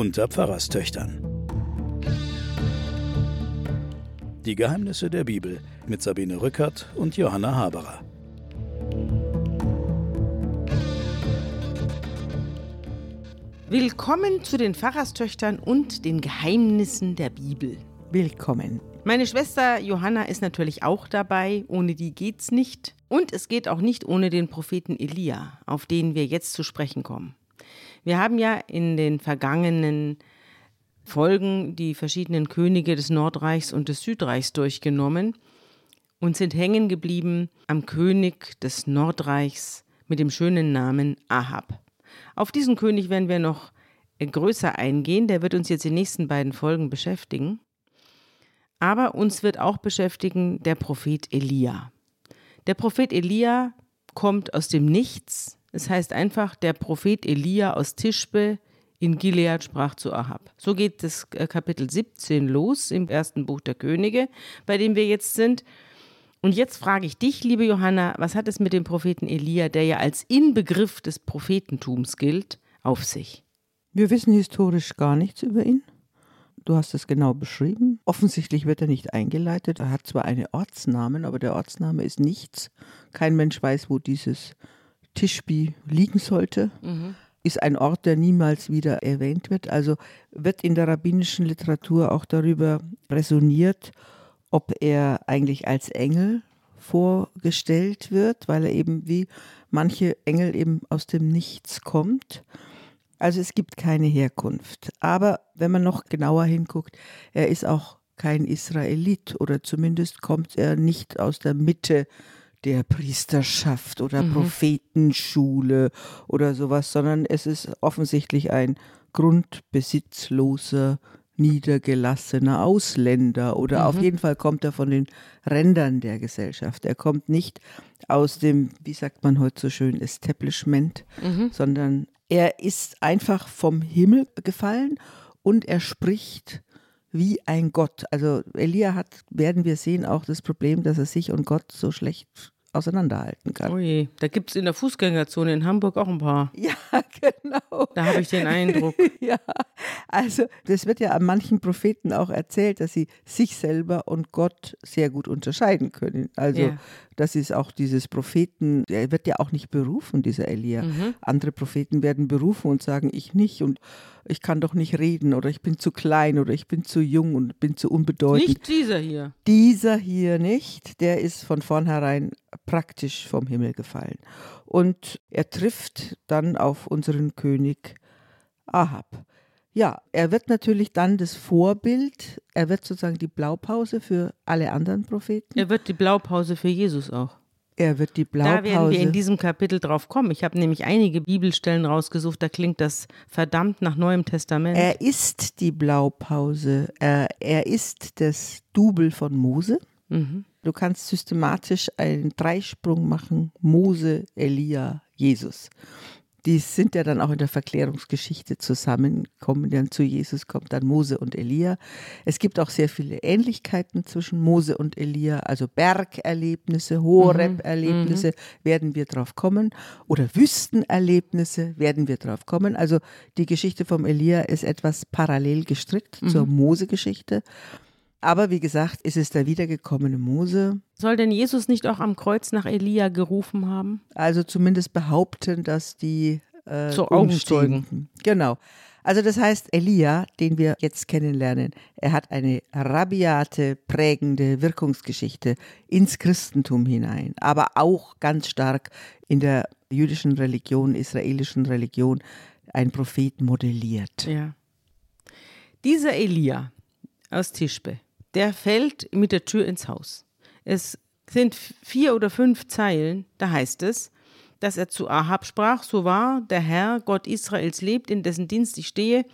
unter Pfarrerstöchtern. Die Geheimnisse der Bibel mit Sabine Rückert und Johanna Haberer. Willkommen zu den Pfarrerstöchtern und den Geheimnissen der Bibel. Willkommen. Meine Schwester Johanna ist natürlich auch dabei, ohne die geht's nicht. Und es geht auch nicht ohne den Propheten Elia, auf den wir jetzt zu sprechen kommen. Wir haben ja in den vergangenen Folgen die verschiedenen Könige des Nordreichs und des Südreichs durchgenommen und sind hängen geblieben am König des Nordreichs mit dem schönen Namen Ahab. Auf diesen König werden wir noch größer eingehen, der wird uns jetzt die nächsten beiden Folgen beschäftigen. Aber uns wird auch beschäftigen der Prophet Elia. Der Prophet Elia kommt aus dem Nichts. Es heißt einfach, der Prophet Elia aus Tischbe in Gilead sprach zu Ahab. So geht das äh, Kapitel 17 los im ersten Buch der Könige, bei dem wir jetzt sind. Und jetzt frage ich dich, liebe Johanna, was hat es mit dem Propheten Elia, der ja als Inbegriff des Prophetentums gilt, auf sich? Wir wissen historisch gar nichts über ihn. Du hast es genau beschrieben. Offensichtlich wird er nicht eingeleitet. Er hat zwar einen Ortsnamen, aber der Ortsname ist nichts. Kein Mensch weiß, wo dieses Tischbi liegen sollte. Mhm. Ist ein Ort, der niemals wieder erwähnt wird. Also wird in der rabbinischen Literatur auch darüber resoniert, ob er eigentlich als Engel vorgestellt wird, weil er eben wie manche Engel eben aus dem Nichts kommt. Also es gibt keine Herkunft. Aber wenn man noch genauer hinguckt, er ist auch kein Israelit oder zumindest kommt er nicht aus der Mitte der Priesterschaft oder mhm. Prophetenschule oder sowas, sondern es ist offensichtlich ein grundbesitzloser, niedergelassener Ausländer oder mhm. auf jeden Fall kommt er von den Rändern der Gesellschaft. Er kommt nicht aus dem, wie sagt man heute so schön, Establishment, mhm. sondern er ist einfach vom Himmel gefallen und er spricht wie ein Gott. Also Elia hat, werden wir sehen, auch das Problem, dass er sich und Gott so schlecht auseinanderhalten kann. Je, da gibt es in der Fußgängerzone in Hamburg auch ein paar. Ja, genau. Da habe ich den Eindruck. ja, also das wird ja an manchen Propheten auch erzählt, dass sie sich selber und Gott sehr gut unterscheiden können. Also ja. Das ist auch dieses Propheten, der wird ja auch nicht berufen, dieser Elia. Mhm. Andere Propheten werden berufen und sagen, ich nicht und ich kann doch nicht reden oder ich bin zu klein oder ich bin zu jung und bin zu unbedeutend. Nicht dieser hier. Dieser hier nicht, der ist von vornherein praktisch vom Himmel gefallen. Und er trifft dann auf unseren König Ahab. Ja, er wird natürlich dann das Vorbild, er wird sozusagen die Blaupause für alle anderen Propheten. Er wird die Blaupause für Jesus auch. Er wird die Blaupause. Da werden wir in diesem Kapitel drauf kommen. Ich habe nämlich einige Bibelstellen rausgesucht, da klingt das verdammt nach Neuem Testament. Er ist die Blaupause. Er, er ist das Double von Mose. Mhm. Du kannst systematisch einen Dreisprung machen: Mose, Elia, Jesus die sind ja dann auch in der Verklärungsgeschichte zusammengekommen. Dann zu Jesus kommt dann Mose und Elia. Es gibt auch sehr viele Ähnlichkeiten zwischen Mose und Elia, also Bergerlebnisse, Horeb-Erlebnisse, mhm. werden wir drauf kommen. Oder Wüstenerlebnisse werden wir drauf kommen. Also die Geschichte vom Elia ist etwas parallel gestrickt mhm. zur Mose-Geschichte. Aber wie gesagt, ist es der wiedergekommene Mose. Soll denn Jesus nicht auch am Kreuz nach Elia gerufen haben? Also zumindest behaupten, dass die äh, so Augenzeugen. Genau. Also das heißt, Elia, den wir jetzt kennenlernen, er hat eine rabiate, prägende Wirkungsgeschichte ins Christentum hinein, aber auch ganz stark in der jüdischen Religion, israelischen Religion, ein Prophet modelliert. Ja. Dieser Elia aus Tischbe, der fällt mit der Tür ins Haus. Es sind vier oder fünf Zeilen, da heißt es, dass er zu Ahab sprach, so wahr der Herr, Gott Israels lebt, in dessen Dienst ich stehe,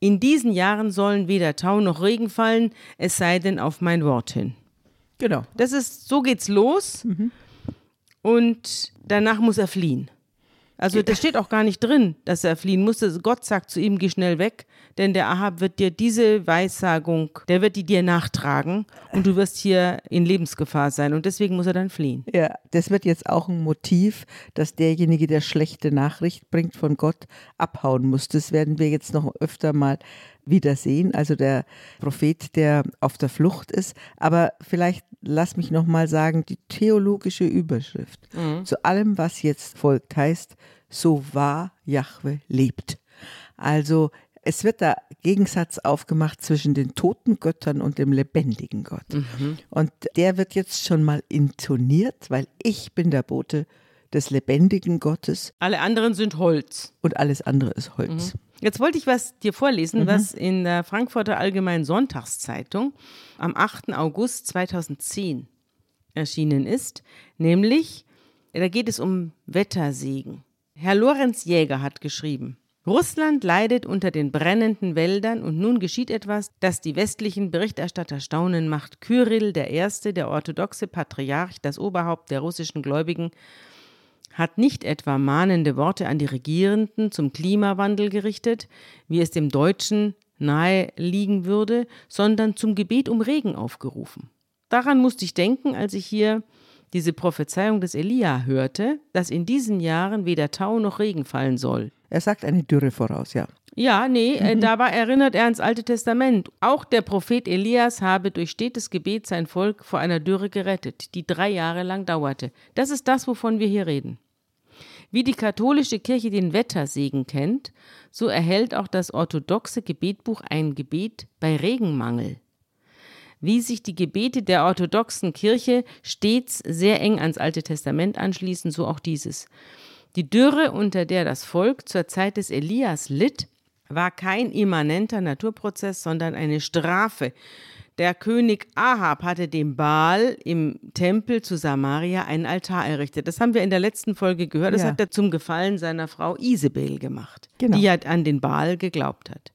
in diesen Jahren sollen weder Tau noch Regen fallen, es sei denn auf mein Wort hin. Genau. Das ist, so geht's los. Mhm. Und danach muss er fliehen. Also das steht auch gar nicht drin, dass er fliehen musste. Gott sagt zu ihm, geh schnell weg, denn der Ahab wird dir diese Weissagung, der wird die dir nachtragen und du wirst hier in Lebensgefahr sein und deswegen muss er dann fliehen. Ja, das wird jetzt auch ein Motiv, dass derjenige, der schlechte Nachricht bringt von Gott, abhauen muss. Das werden wir jetzt noch öfter mal wiedersehen, also der Prophet, der auf der Flucht ist. Aber vielleicht lass mich noch mal sagen, die theologische Überschrift mhm. zu allem, was jetzt folgt, heißt, so wahr Jahwe lebt. Also es wird da Gegensatz aufgemacht zwischen den toten Göttern und dem lebendigen Gott. Mhm. Und der wird jetzt schon mal intoniert, weil ich bin der Bote des lebendigen Gottes. Alle anderen sind Holz. Und alles andere ist Holz. Mhm. Jetzt wollte ich was dir vorlesen, mhm. was in der Frankfurter Allgemeinen Sonntagszeitung am 8. August 2010 erschienen ist, nämlich, da geht es um Wettersegen. Herr Lorenz Jäger hat geschrieben, Russland leidet unter den brennenden Wäldern und nun geschieht etwas, das die westlichen Berichterstatter staunen macht. Kyrill I., der orthodoxe Patriarch, das Oberhaupt der russischen Gläubigen, hat nicht etwa mahnende Worte an die Regierenden zum Klimawandel gerichtet, wie es dem Deutschen nahe liegen würde, sondern zum Gebet um Regen aufgerufen. Daran musste ich denken, als ich hier diese Prophezeiung des Elia hörte, dass in diesen Jahren weder Tau noch Regen fallen soll. Er sagt eine Dürre voraus, ja. Ja, nee, äh, mhm. dabei erinnert er ans Alte Testament. Auch der Prophet Elias habe durch stetes Gebet sein Volk vor einer Dürre gerettet, die drei Jahre lang dauerte. Das ist das, wovon wir hier reden. Wie die katholische Kirche den Wettersegen kennt, so erhält auch das orthodoxe Gebetbuch ein Gebet bei Regenmangel. Wie sich die Gebete der orthodoxen Kirche stets sehr eng ans Alte Testament anschließen, so auch dieses. Die Dürre, unter der das Volk zur Zeit des Elias litt, war kein immanenter Naturprozess, sondern eine Strafe der König Ahab hatte dem Baal im Tempel zu Samaria einen Altar errichtet. Das haben wir in der letzten Folge gehört. Das ja. hat er zum Gefallen seiner Frau Isabel gemacht, genau. die halt an den Baal geglaubt hat.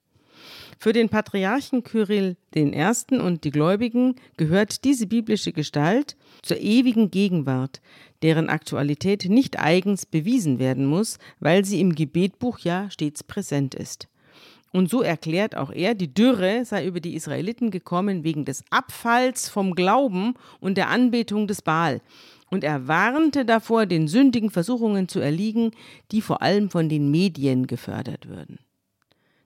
Für den Patriarchen Kyrill I. und die Gläubigen gehört diese biblische Gestalt zur ewigen Gegenwart, deren Aktualität nicht eigens bewiesen werden muss, weil sie im Gebetbuch ja stets präsent ist. Und so erklärt auch er, die Dürre sei über die Israeliten gekommen wegen des Abfalls vom Glauben und der Anbetung des Baal. Und er warnte davor, den sündigen Versuchungen zu erliegen, die vor allem von den Medien gefördert würden.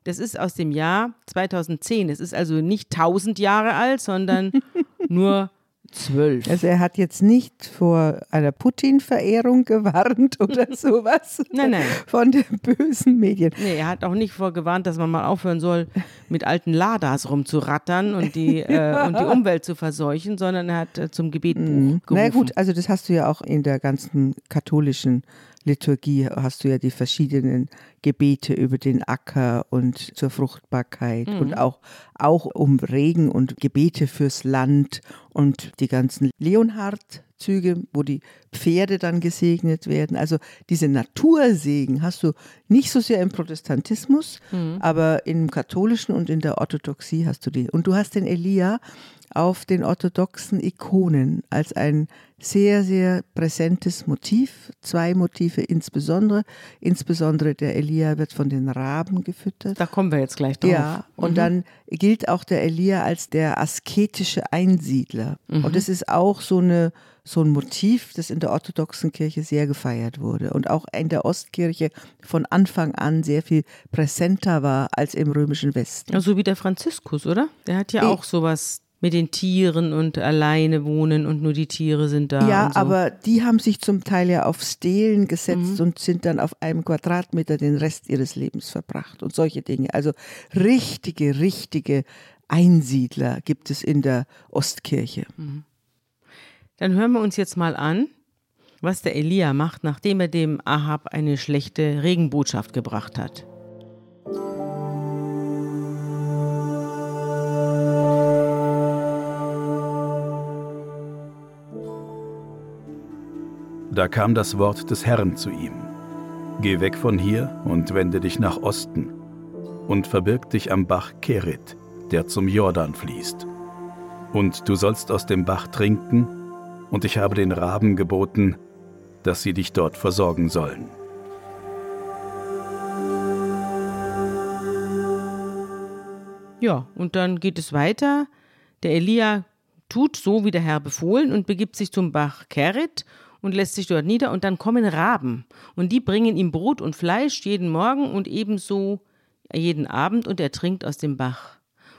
Das ist aus dem Jahr 2010. Es ist also nicht tausend Jahre alt, sondern nur Zwölf. Also er hat jetzt nicht vor einer Putin-Verehrung gewarnt oder sowas. nein, nein. Von den bösen Medien. Nee, er hat auch nicht vorgewarnt, dass man mal aufhören soll, mit alten Ladas rumzurattern und die, äh, und die Umwelt zu verseuchen, sondern er hat äh, zum Gebetbuch mhm. gerufen. Na gut, also das hast du ja auch in der ganzen katholischen Liturgie hast du ja die verschiedenen Gebete über den Acker und zur Fruchtbarkeit mhm. und auch, auch um Regen und Gebete fürs Land und die ganzen Leonhard-Züge, wo die Pferde dann gesegnet werden. Also diese Natursegen hast du nicht so sehr im Protestantismus, mhm. aber im katholischen und in der Orthodoxie hast du die. Und du hast den Elia auf den orthodoxen Ikonen als ein sehr, sehr präsentes Motiv. Zwei Motive insbesondere. Insbesondere der Elia wird von den Raben gefüttert. Da kommen wir jetzt gleich drauf. Ja, und mhm. dann gilt auch der Elia als der asketische Einsiedler. Mhm. Und es ist auch so eine so ein Motiv, das in der orthodoxen Kirche sehr gefeiert wurde und auch in der Ostkirche von Anfang an sehr viel präsenter war als im römischen Westen. So also wie der Franziskus, oder? Der hat ja auch sowas mit den Tieren und alleine wohnen und nur die Tiere sind da. Ja, so. aber die haben sich zum Teil ja auf Stelen gesetzt mhm. und sind dann auf einem Quadratmeter den Rest ihres Lebens verbracht und solche Dinge. Also richtige, richtige Einsiedler gibt es in der Ostkirche. Mhm. Dann hören wir uns jetzt mal an, was der Elia macht, nachdem er dem Ahab eine schlechte Regenbotschaft gebracht hat. Da kam das Wort des Herrn zu ihm. Geh weg von hier und wende dich nach Osten und verbirg dich am Bach Kerit, der zum Jordan fließt. Und du sollst aus dem Bach trinken, und ich habe den Raben geboten, dass sie dich dort versorgen sollen. Ja, und dann geht es weiter. Der Elia tut so, wie der Herr befohlen, und begibt sich zum Bach Kerit und lässt sich dort nieder und dann kommen Raben und die bringen ihm Brot und Fleisch jeden Morgen und ebenso jeden Abend und er trinkt aus dem Bach.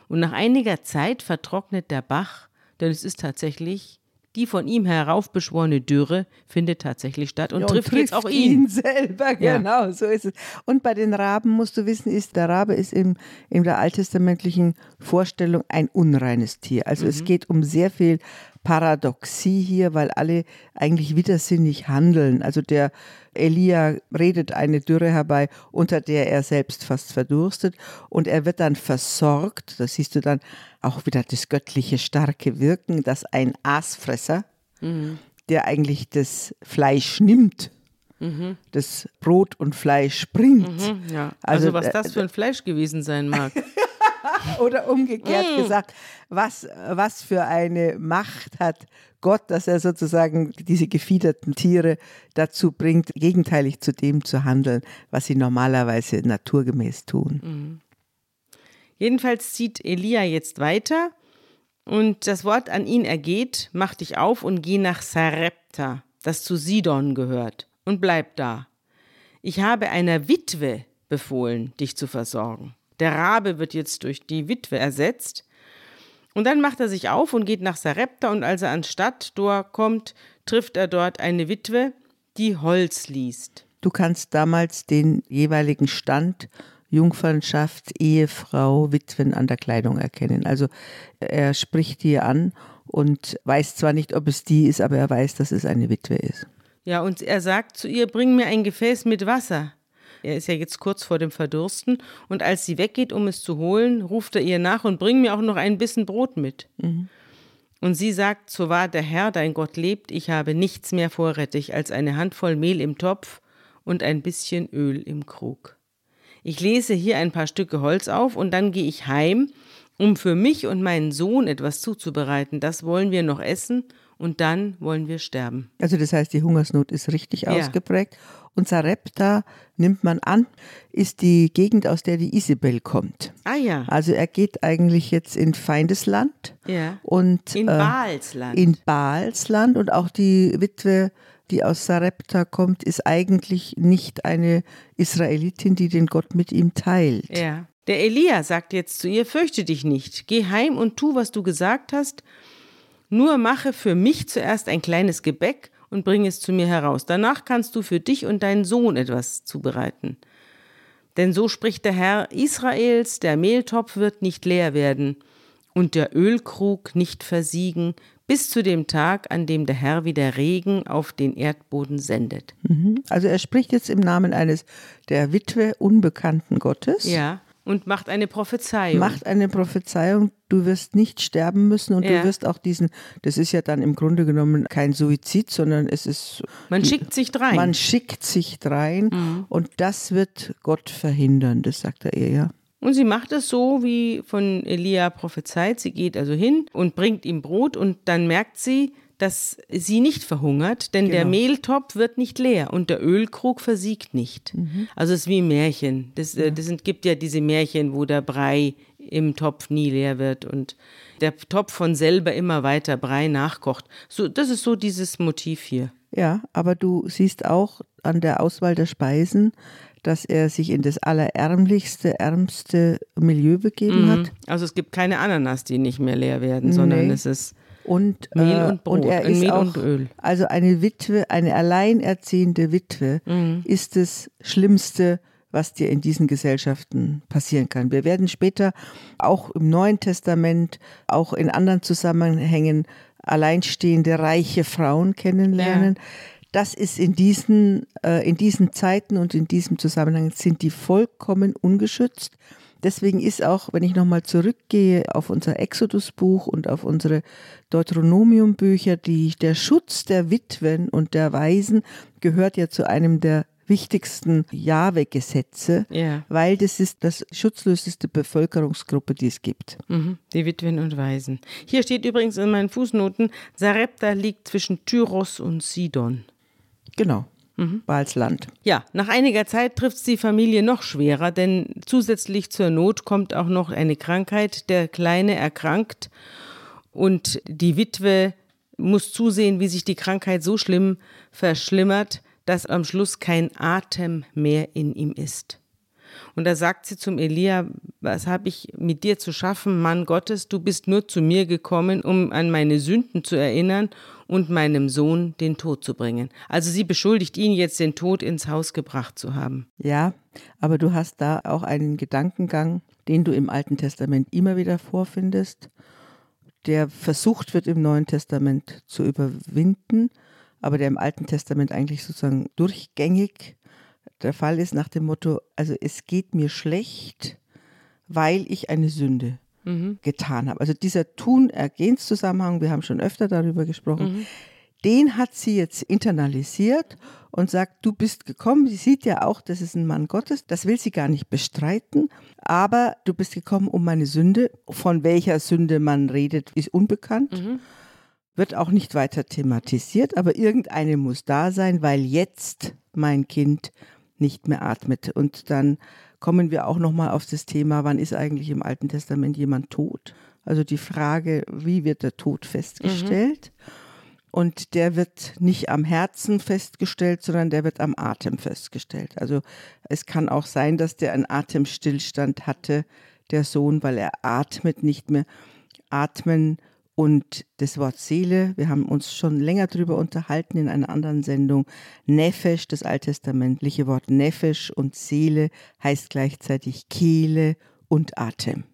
Und nach einiger Zeit vertrocknet der Bach, denn es ist tatsächlich die von ihm heraufbeschworene Dürre findet tatsächlich statt und, Ja, trifft, jetzt auch ihn. ihn selber, Ja. genau, so ist es. Und bei den Raben musst du wissen, ist der Rabe ist im, in der alttestamentlichen Vorstellung ein unreines Tier. Also Mhm. es geht um sehr viel Paradoxie hier, weil alle eigentlich widersinnig handeln. Also der Elia redet eine Dürre herbei, unter der er selbst fast verdurstet und er wird dann versorgt. Da siehst du dann auch wieder das göttliche starke Wirken, dass ein Aasfresser, der eigentlich das Fleisch nimmt, das Brot und Fleisch bringt. Mhm, ja. Also, Also, was äh, das für ein Fleisch gewesen sein mag. Oder umgekehrt gesagt, was, was für eine Macht hat Gott, dass er sozusagen diese gefiederten Tiere dazu bringt, gegenteilig zu dem zu handeln, was sie normalerweise naturgemäß tun. Jedenfalls zieht Elia jetzt weiter und das Wort an ihn ergeht, mach dich auf und geh nach Sarepta, das zu Sidon gehört, und bleib da. Ich habe einer Witwe befohlen, dich zu versorgen. Der Rabe wird jetzt durch die Witwe ersetzt. Und dann macht er sich auf und geht nach Sarepta und als er ans Stadttor kommt, trifft er dort eine Witwe, die Holz liest. Du kannst damals den jeweiligen Stand Jungfernschaft, Ehefrau, Witwen an der Kleidung erkennen. Also er spricht die an und weiß zwar nicht, ob es die ist, aber er weiß, dass es eine Witwe ist. Ja, und er sagt zu ihr, bring mir ein Gefäß mit Wasser. Er ist ja jetzt kurz vor dem Verdursten und als sie weggeht, um es zu holen, ruft er ihr nach und bring mir auch noch ein bisschen Brot mit. Und sie sagt, so wahr der Herr, dein Gott lebt, ich habe nichts mehr vorrätig als eine Handvoll Mehl im Topf und ein bisschen Öl im Krug. Ich lese hier ein paar Stücke Holz auf und dann gehe ich heim, um für mich und meinen Sohn etwas zuzubereiten. Das wollen wir noch essen und dann wollen wir sterben. Also das heißt, die Hungersnot ist richtig Ja. ausgeprägt. Und Sarepta, nimmt man an, ist die Gegend, aus der die Isabel kommt. Ah ja, Also er geht eigentlich jetzt in Feindesland ja. und In äh, Baalsland. in Baalsland und auch die Witwe, die aus Sarepta kommt, ist eigentlich nicht eine Israelitin, die den Gott mit ihm teilt. Ja. Der Elia sagt jetzt zu ihr, fürchte dich nicht, geh heim und tu, was du gesagt hast, nur mache für mich zuerst ein kleines Gebäck und bring es zu mir heraus. Danach kannst du für dich und deinen Sohn etwas zubereiten. Denn so spricht der Herr Israels, der Mehltopf wird nicht leer werden und der Ölkrug nicht versiegen, bis zu dem Tag, an dem der Herr wieder Regen auf den Erdboden sendet. Also er spricht jetzt im Namen eines der Witwe unbekannten Gottes. Ja. Und macht eine Prophezeiung. macht eine Prophezeiung, du wirst nicht sterben müssen und Ja. du wirst auch diesen, das ist ja dann im Grunde genommen kein Suizid, sondern es ist, Man schickt sich drein. man schickt sich drein und das wird Gott verhindern, das sagt er ihr ja. Und sie macht es so, wie von Elia prophezeit. Sie geht also hin und bringt ihm Brot und dann merkt sie, dass sie nicht verhungert, denn der Genau. Mehltopf wird nicht leer und der Ölkrug versiegt nicht. Also es ist wie ein Märchen. Das, äh, das sind, gibt ja diese Märchen, wo der Brei im Topf nie leer wird und der Topf von selber immer weiter Brei nachkocht. So, das ist so dieses Motiv hier. Ja, aber du siehst auch an der Auswahl der Speisen, dass er sich in das allerärmlichste, ärmste Milieu begeben hat. Also es gibt keine Ananas, die nicht mehr leer werden, sondern Nee. es ist Und, Mehl äh, und Brot, und er ist Mehl auch. Also eine Witwe, eine alleinerziehende Witwe Mhm. ist das Schlimmste, was dir in diesen Gesellschaften passieren kann. Wir werden später auch im Neuen Testament, auch in anderen Zusammenhängen alleinstehende, reiche Frauen kennenlernen. Das ist in diesen, äh, in diesen Zeiten und in diesem Zusammenhang sind die vollkommen ungeschützt. Deswegen ist auch, wenn ich nochmal zurückgehe auf unser Exodus-Buch und auf unsere Deuteronomium-Bücher, die, der Schutz der Witwen und der Waisen gehört ja zu einem der wichtigsten Jahwe-Gesetze, Ja. weil das ist das schutzloseste Bevölkerungsgruppe, die es gibt. Mhm, die Witwen und Waisen. Hier steht übrigens in meinen Fußnoten, Sarepta liegt zwischen Tyros und Sidon. Genau. Mhm. Balsland. Ja, nach einiger Zeit trifft es die Familie noch schwerer, denn zusätzlich zur Not kommt auch noch eine Krankheit. Der Kleine erkrankt und die Witwe muss zusehen, wie sich die Krankheit so schlimm verschlimmert, dass am Schluss kein Atem mehr in ihm ist. Und da sagt sie zum Elia, was habe ich mit dir zu schaffen, Mann Gottes, du bist nur zu mir gekommen, um an meine Sünden zu erinnern und meinem Sohn den Tod zu bringen. Also sie beschuldigt ihn jetzt, den Tod ins Haus gebracht zu haben. Ja, aber du hast da auch einen Gedankengang, den du im Alten Testament immer wieder vorfindest, der versucht wird im Neuen Testament zu überwinden, aber der im Alten Testament eigentlich sozusagen durchgängig der Fall ist nach dem Motto, also es geht mir schlecht, weil ich eine Sünde mhm. getan habe. Also dieser Tun-Ergehens-Zusammenhang, wir haben schon öfter darüber gesprochen, mhm. den hat sie jetzt internalisiert und sagt, du bist gekommen. Sie sieht ja auch, das ist ein Mann Gottes, das will sie gar nicht bestreiten, aber du bist gekommen um meine Sünde. Von welcher Sünde man redet, ist unbekannt. Mhm wird auch nicht weiter thematisiert, aber irgendeine muss da sein, weil jetzt mein Kind nicht mehr atmet. Und dann kommen wir auch nochmal auf das Thema, wann ist eigentlich im Alten Testament jemand tot? Also die Frage, wie wird der Tod festgestellt? Mhm. Und der wird nicht am Herzen festgestellt, sondern der wird am Atem festgestellt. Also es kann auch sein, dass der einen Atemstillstand hatte, der Sohn, weil er atmet nicht mehr. Atmen und das Wort Seele, wir haben uns schon länger darüber unterhalten in einer anderen Sendung. Nefesh, das alttestamentliche Wort Nefesh und Seele heißt gleichzeitig Kehle und Atem.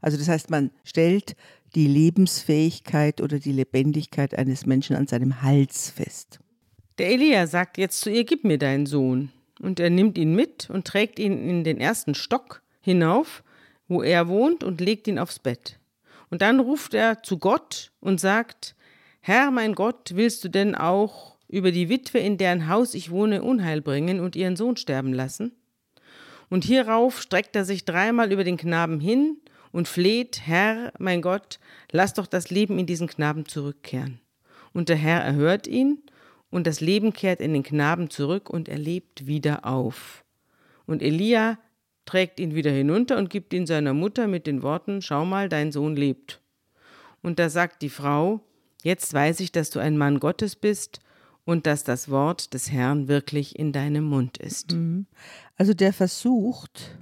Also das heißt, man stellt die Lebensfähigkeit oder die Lebendigkeit eines Menschen an seinem Hals fest. Der Elia sagt jetzt zu ihr, gib mir deinen Sohn. Und er nimmt ihn mit und trägt ihn in den ersten Stock hinauf, wo er wohnt, und legt ihn aufs Bett. Und dann ruft er zu Gott und sagt, Herr mein Gott, willst du denn auch über die Witwe, in deren Haus ich wohne, Unheil bringen und ihren Sohn sterben lassen? Und hierauf streckt er sich dreimal über den Knaben hin und fleht, Herr, mein Gott, lass doch das Leben in diesen Knaben zurückkehren. Und der Herr erhört ihn, und das Leben kehrt in den Knaben zurück, und er lebt wieder auf. Und Elia trägt ihn wieder hinunter und gibt ihn seiner Mutter mit den Worten Schau mal, dein Sohn lebt. Und da sagt die Frau Jetzt weiß ich, dass du ein Mann Gottes bist und dass das Wort des Herrn wirklich in deinem Mund ist. Mhm. Also der versucht,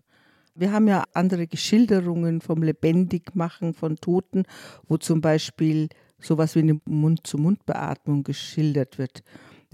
wir haben ja andere Geschilderungen vom Lebendigmachen von Toten, wo zum Beispiel sowas wie eine Mund-zu-Mund-Beatmung geschildert wird.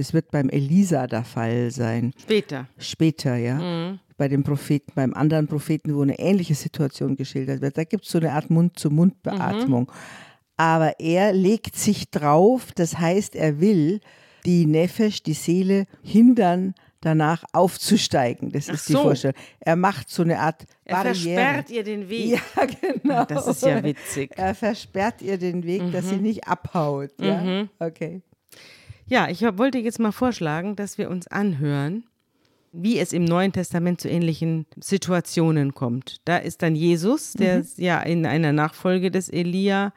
Das wird beim Elisa der Fall sein. Später. Später, ja. Mhm bei dem Propheten, beim anderen Propheten, wo eine ähnliche Situation geschildert wird. Da gibt es so eine Art Mund-zu-Mund-Beatmung. Mhm. Aber er legt sich drauf, das heißt, er will die Nefesh, die Seele, hindern, danach aufzusteigen. Das Ach ist die so. Vorstellung. Er macht so eine Art er Barriere. Er versperrt ihr den Weg. Ja, genau. Das ist ja witzig. Er versperrt ihr den Weg, mhm. dass sie mhm. nicht abhaut. Ja? Mhm. Okay. Ja, ich wollte jetzt mal vorschlagen, dass wir uns anhören, wie es im Neuen Testament zu ähnlichen Situationen kommt. Da ist dann Jesus, der mhm. ja in einer Nachfolge des Elia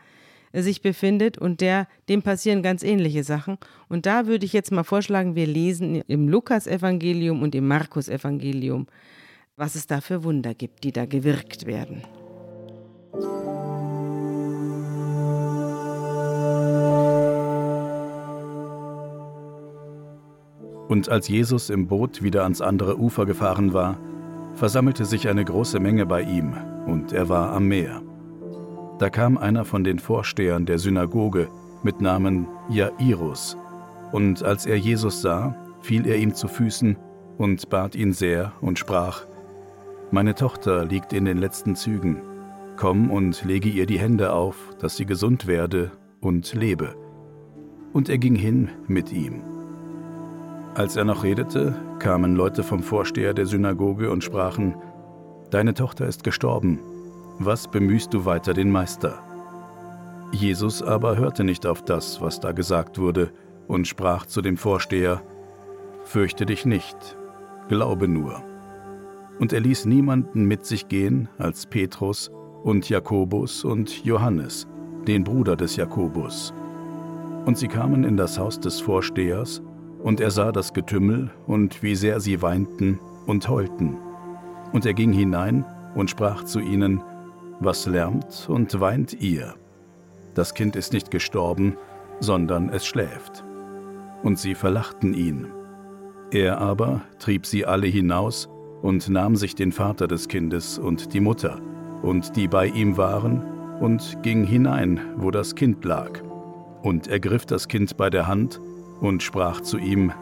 sich befindet und der, dem passieren ganz ähnliche Sachen. Und da würde ich jetzt mal vorschlagen, wir lesen im Lukas-Evangelium und im Markus-Evangelium, was es da für Wunder gibt, die da gewirkt werden. Und als Jesus im Boot wieder ans andere Ufer gefahren war, versammelte sich eine große Menge bei ihm, und er war am Meer. Da kam einer von den Vorstehern der Synagoge mit Namen Jairus, und als er Jesus sah, fiel er ihm zu Füßen und bat ihn sehr und sprach, Meine Tochter liegt in den letzten Zügen, komm und lege ihr die Hände auf, dass sie gesund werde und lebe. Und er ging hin mit ihm. Als er noch redete, kamen Leute vom Vorsteher der Synagoge und sprachen, Deine Tochter ist gestorben, was bemühst du weiter den Meister? Jesus aber hörte nicht auf das, was da gesagt wurde, und sprach zu dem Vorsteher, Fürchte dich nicht, glaube nur. Und er ließ niemanden mit sich gehen als Petrus und Jakobus und Johannes, den Bruder des Jakobus. Und sie kamen in das Haus des Vorstehers, Und er sah das Getümmel und wie sehr sie weinten und heulten. Und er ging hinein und sprach zu ihnen, Was lärmt und weint ihr? Das Kind ist nicht gestorben, sondern es schläft. Und sie verlachten ihn. Er aber trieb sie alle hinaus und nahm sich den Vater des Kindes und die Mutter und die bei ihm waren und ging hinein, wo das Kind lag, und ergriff das Kind bei der Hand und sprach zu ihm,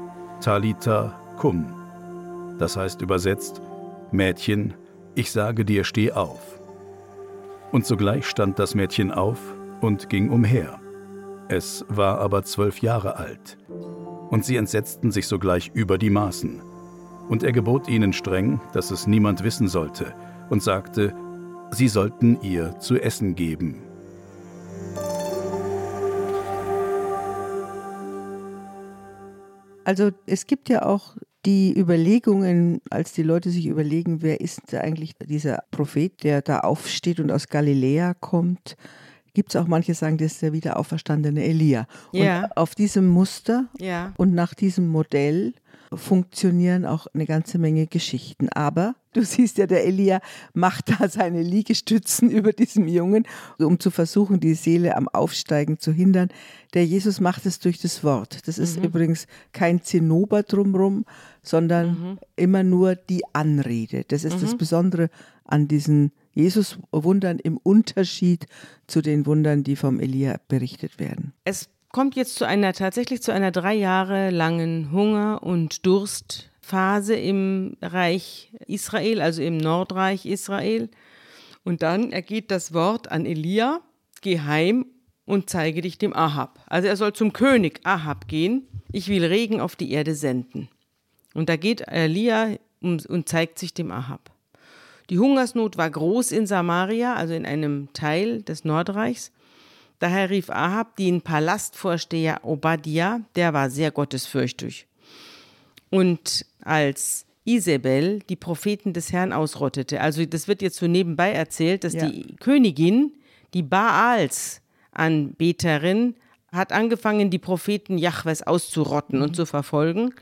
Talita cum. Das heißt übersetzt, Mädchen, ich sage dir, steh auf. Und sogleich stand das Mädchen auf und ging umher. Es war aber zwölf Jahre alt. Und sie entsetzten sich sogleich über die Maßen. Und er gebot ihnen streng, dass es niemand wissen sollte, und sagte, sie sollten ihr zu essen geben. Also es gibt ja auch die Überlegungen, als die Leute sich überlegen, wer ist eigentlich dieser Prophet, der da aufsteht und aus Galiläa kommt, gibt es auch manche, sagen, das ist der wieder auferstandene Elia. Ja. Und auf diesem Muster Ja. und nach diesem Modell funktionieren auch eine ganze Menge Geschichten. Aber du siehst ja, der Elia macht da seine Liegestützen über diesem Jungen, um zu versuchen, die Seele am Aufsteigen zu hindern. Der Jesus macht es durch das Wort. Das ist übrigens kein Zinnober drumrum, sondern immer nur die Anrede. Das ist das Besondere an diesen Jesus-Wundern im Unterschied zu den Wundern, die vom Elia berichtet werden. Es kommt jetzt zu einer tatsächlich zu einer drei Jahre langen Hunger- und Durstphase im Reich Israel, also im Nordreich Israel. Und dann ergeht das Wort an Elia: Geh heim und zeige dich dem Ahab. Also er soll zum König Ahab gehen. Ich will Regen auf die Erde senden. Und da geht Elia und zeigt sich dem Ahab. Die Hungersnot war groß in Samaria, also in einem Teil des Nordreichs. Daher rief Ahab den Palastvorsteher Obadiah, der war sehr gottesfürchtig. Und als Isabel die Propheten des Herrn ausrottete, also das wird jetzt so nebenbei erzählt, dass Ja. die Königin, die Baals Anbeterin, hat angefangen, die Propheten Jahwes auszurotten und zu verfolgen.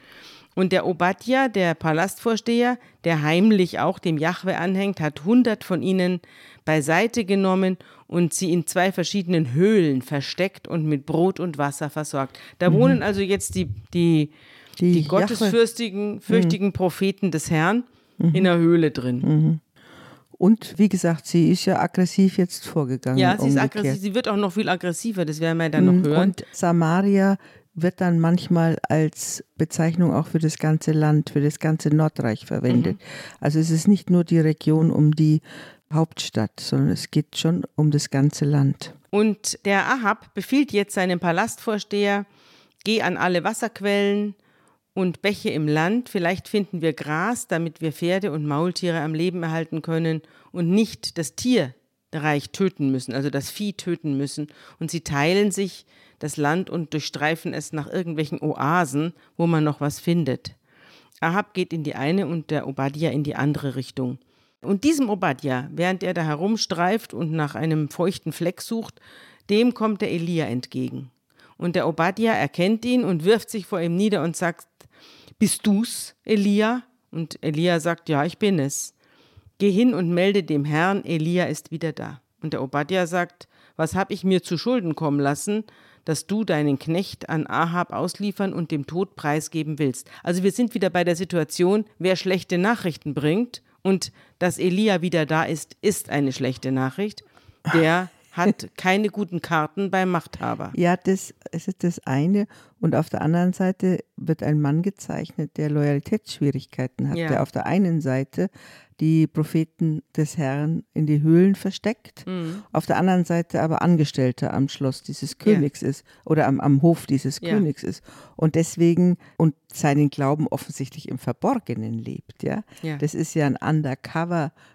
Und der Obadja, der Palastvorsteher, der heimlich auch dem Jahwe anhängt, hat hundert von ihnen beiseite genommen und sie in zwei verschiedenen Höhlen versteckt und mit Brot und Wasser versorgt. Da wohnen also jetzt die, die, Die die, Jahwe- gottesfürchtigen fürchtigen Propheten des Herrn in der Höhle drin. Und wie gesagt, sie ist ja aggressiv jetzt vorgegangen. Ja, sie ist umgekehrt. aggressiv. Sie wird auch noch viel aggressiver, das werden wir dann noch hören. Und Samaria wird dann manchmal als Bezeichnung auch für das ganze Land, für das ganze Nordreich verwendet. Mhm. Also es ist nicht nur die Region um die Hauptstadt, sondern es geht schon um das ganze Land. Und der Ahab befiehlt jetzt seinem Palastvorsteher, geh an alle Wasserquellen und Bäche im Land, vielleicht finden wir Gras, damit wir Pferde und Maultiere am Leben erhalten können und nicht das Tierreich töten müssen, also das Vieh töten müssen. Und sie teilen sich das Land und durchstreifen es nach irgendwelchen Oasen, wo man noch was findet. Ahab geht in die eine und der Obadja in die andere Richtung. Und diesem Obadja, während er da herumstreift und nach einem feuchten Fleck sucht, dem kommt der Elia entgegen. Und der Obadja erkennt ihn und wirft sich vor ihm nieder und sagt, bist du's, Elia? Und Elia sagt, ja, ich bin es. Geh hin und melde dem Herrn, Elia ist wieder da. Und der Obadja sagt, was hab ich mir zu Schulden kommen lassen, dass du deinen Knecht an Ahab ausliefern und dem Tod preisgeben willst. Also wir sind wieder bei der Situation, wer schlechte Nachrichten bringt und dass Elia wieder da ist, ist eine schlechte Nachricht. Der hat keine guten Karten beim Machthaber. Ja, das es ist das eine. Und auf der anderen Seite wird ein Mann gezeichnet, der Loyalitätsschwierigkeiten hat, Ja. der auf der einen Seite die Propheten des Herrn in die Höhlen versteckt, Mhm. auf der anderen Seite aber Angestellter am Schloss dieses Königs ist oder am, am Hof dieses Ja. Königs ist und deswegen und seinen Glauben offensichtlich im Verborgenen lebt, ja. Ja. Das ist ja ein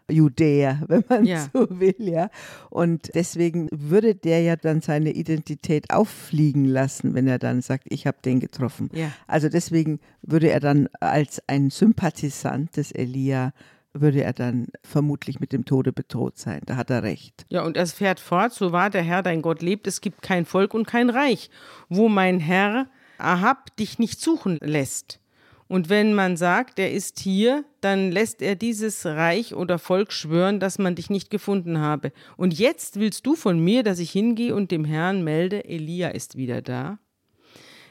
Undercover-Judäer, wenn man Ja. so will, ja. Und deswegen würde der ja dann seine Identität auffliegen lassen, wenn er dann sagt, ich habe den getroffen. Ja. Also deswegen würde er dann als ein Sympathisant des Elia, würde er dann vermutlich mit dem Tode bedroht sein. Da hat er recht. Ja, und es fährt fort, so wahr der Herr dein Gott lebt, es gibt kein Volk und kein Reich, wo mein Herr Ahab dich nicht suchen lässt. Und wenn man sagt, er ist hier, dann lässt er dieses Reich oder Volk schwören, dass man dich nicht gefunden habe. Und jetzt willst du von mir, dass ich hingehe und dem Herrn melde, Elia ist wieder da?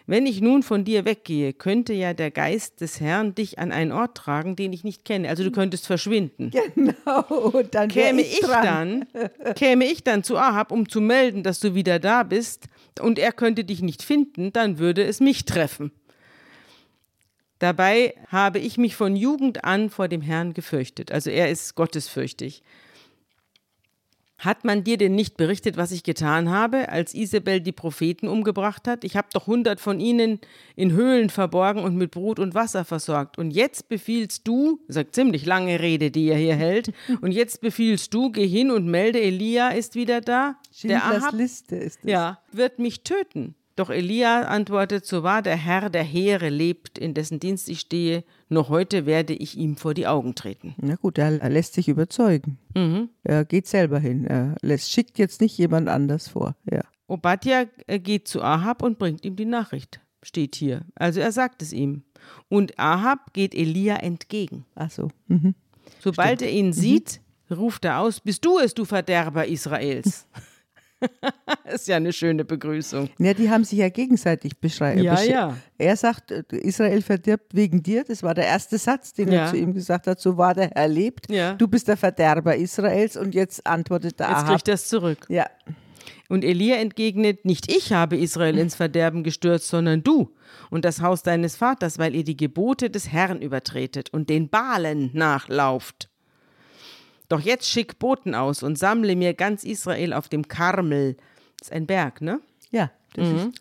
Wenn ich nun von dir weggehe, könnte ja der Geist des Herrn dich an einen Ort tragen, den ich nicht kenne. Also du könntest verschwinden. Genau, dann käme ich, ich dann, käme ich dann zu Ahab, um zu melden, dass du wieder da bist, und er könnte dich nicht finden, dann würde es mich treffen. Dabei habe ich mich von Jugend an vor dem Herrn gefürchtet. Also er ist gottesfürchtig. Hat man dir denn nicht berichtet, was ich getan habe, als Isabel die Propheten umgebracht hat? Ich habe doch hundert von ihnen in Höhlen verborgen und mit Brot und Wasser versorgt. Und jetzt befiehlst du, sagt ziemlich lange Rede, die er hier hält, und jetzt befiehlst du, geh hin und melde, Elia ist wieder da. Der Ahab, Liste ist es. Ja, wird mich töten. Doch Elia antwortet, so wahr der Herr der Heere lebt, in dessen Dienst ich stehe, noch heute werde ich ihm vor die Augen treten. Na gut, er, er lässt sich überzeugen. Mhm. Er geht selber hin. Er lässt, schickt jetzt nicht jemand anders vor. Ja. Obadja äh, geht zu Ahab und bringt ihm die Nachricht, steht hier. Also er sagt es ihm. Und Ahab geht Elia entgegen. Ach so. Mhm. Sobald Stimmt. er ihn mhm. sieht, ruft er aus, bist du es, du Verderber Israels? ist ja eine schöne Begrüßung. Ja, die haben sich ja gegenseitig beschrieben. Ja, ja. Er sagt, äh, Israel verdirbt wegen dir. Das war der erste Satz, den ja. er zu ihm gesagt hat. So war der Herr lebt. Ja. Du bist der Verderber Israels. Und jetzt antwortet der Jetzt Ahab. kriegt das zurück. Ja. Und Elia entgegnet, nicht ich habe Israel ins Verderben gestürzt, sondern du und das Haus deines Vaters, weil ihr die Gebote des Herrn übertretet und den Balen nachlauft. Doch jetzt schick Boten aus und sammle mir ganz Israel auf dem Karmel. Das ist ein Berg, ne? Ja, das mhm. ist.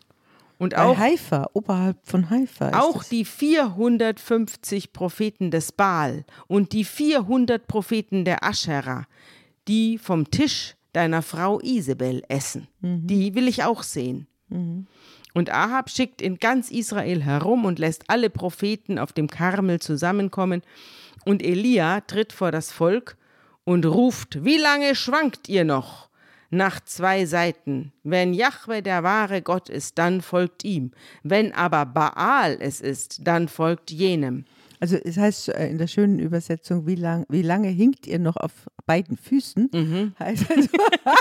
Und auch Haifa, oberhalb von Haifa. auch das. die 450 Propheten des Baal und die 400 Propheten der Aschera, die vom Tisch deiner Frau Isabel essen. Mhm. Die will ich auch sehen. Mhm. Und Ahab schickt in ganz Israel herum und lässt alle Propheten auf dem Karmel zusammenkommen. Und Elia tritt vor das Volk und ruft, wie lange schwankt ihr noch? Nach zwei Seiten. Wenn Jahwe der wahre Gott ist, dann folgt ihm. Wenn aber Baal es ist, dann folgt jenem. Also es heißt äh, in der schönen Übersetzung, wie, lang, wie lange hinkt ihr noch auf beiden Füßen? Mhm. Heißt also,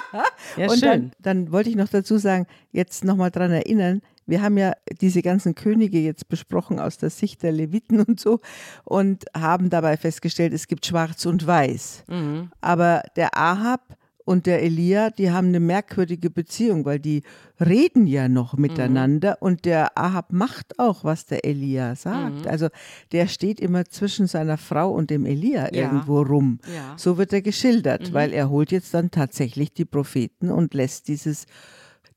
ja, und schön. Dann, dann wollte ich noch dazu sagen, jetzt nochmal daran erinnern, wir haben ja diese ganzen Könige jetzt besprochen aus der Sicht der Leviten und so und haben dabei festgestellt, es gibt Schwarz und Weiß. Mhm. Aber der Ahab und der Elia, die haben eine merkwürdige Beziehung, weil die reden ja noch miteinander mhm. und der Ahab macht auch, was der Elia sagt. Mhm. Also der steht immer zwischen seiner Frau und dem Elia ja. irgendwo rum. Ja. So wird er geschildert, mhm. weil er holt jetzt dann tatsächlich die Propheten und lässt dieses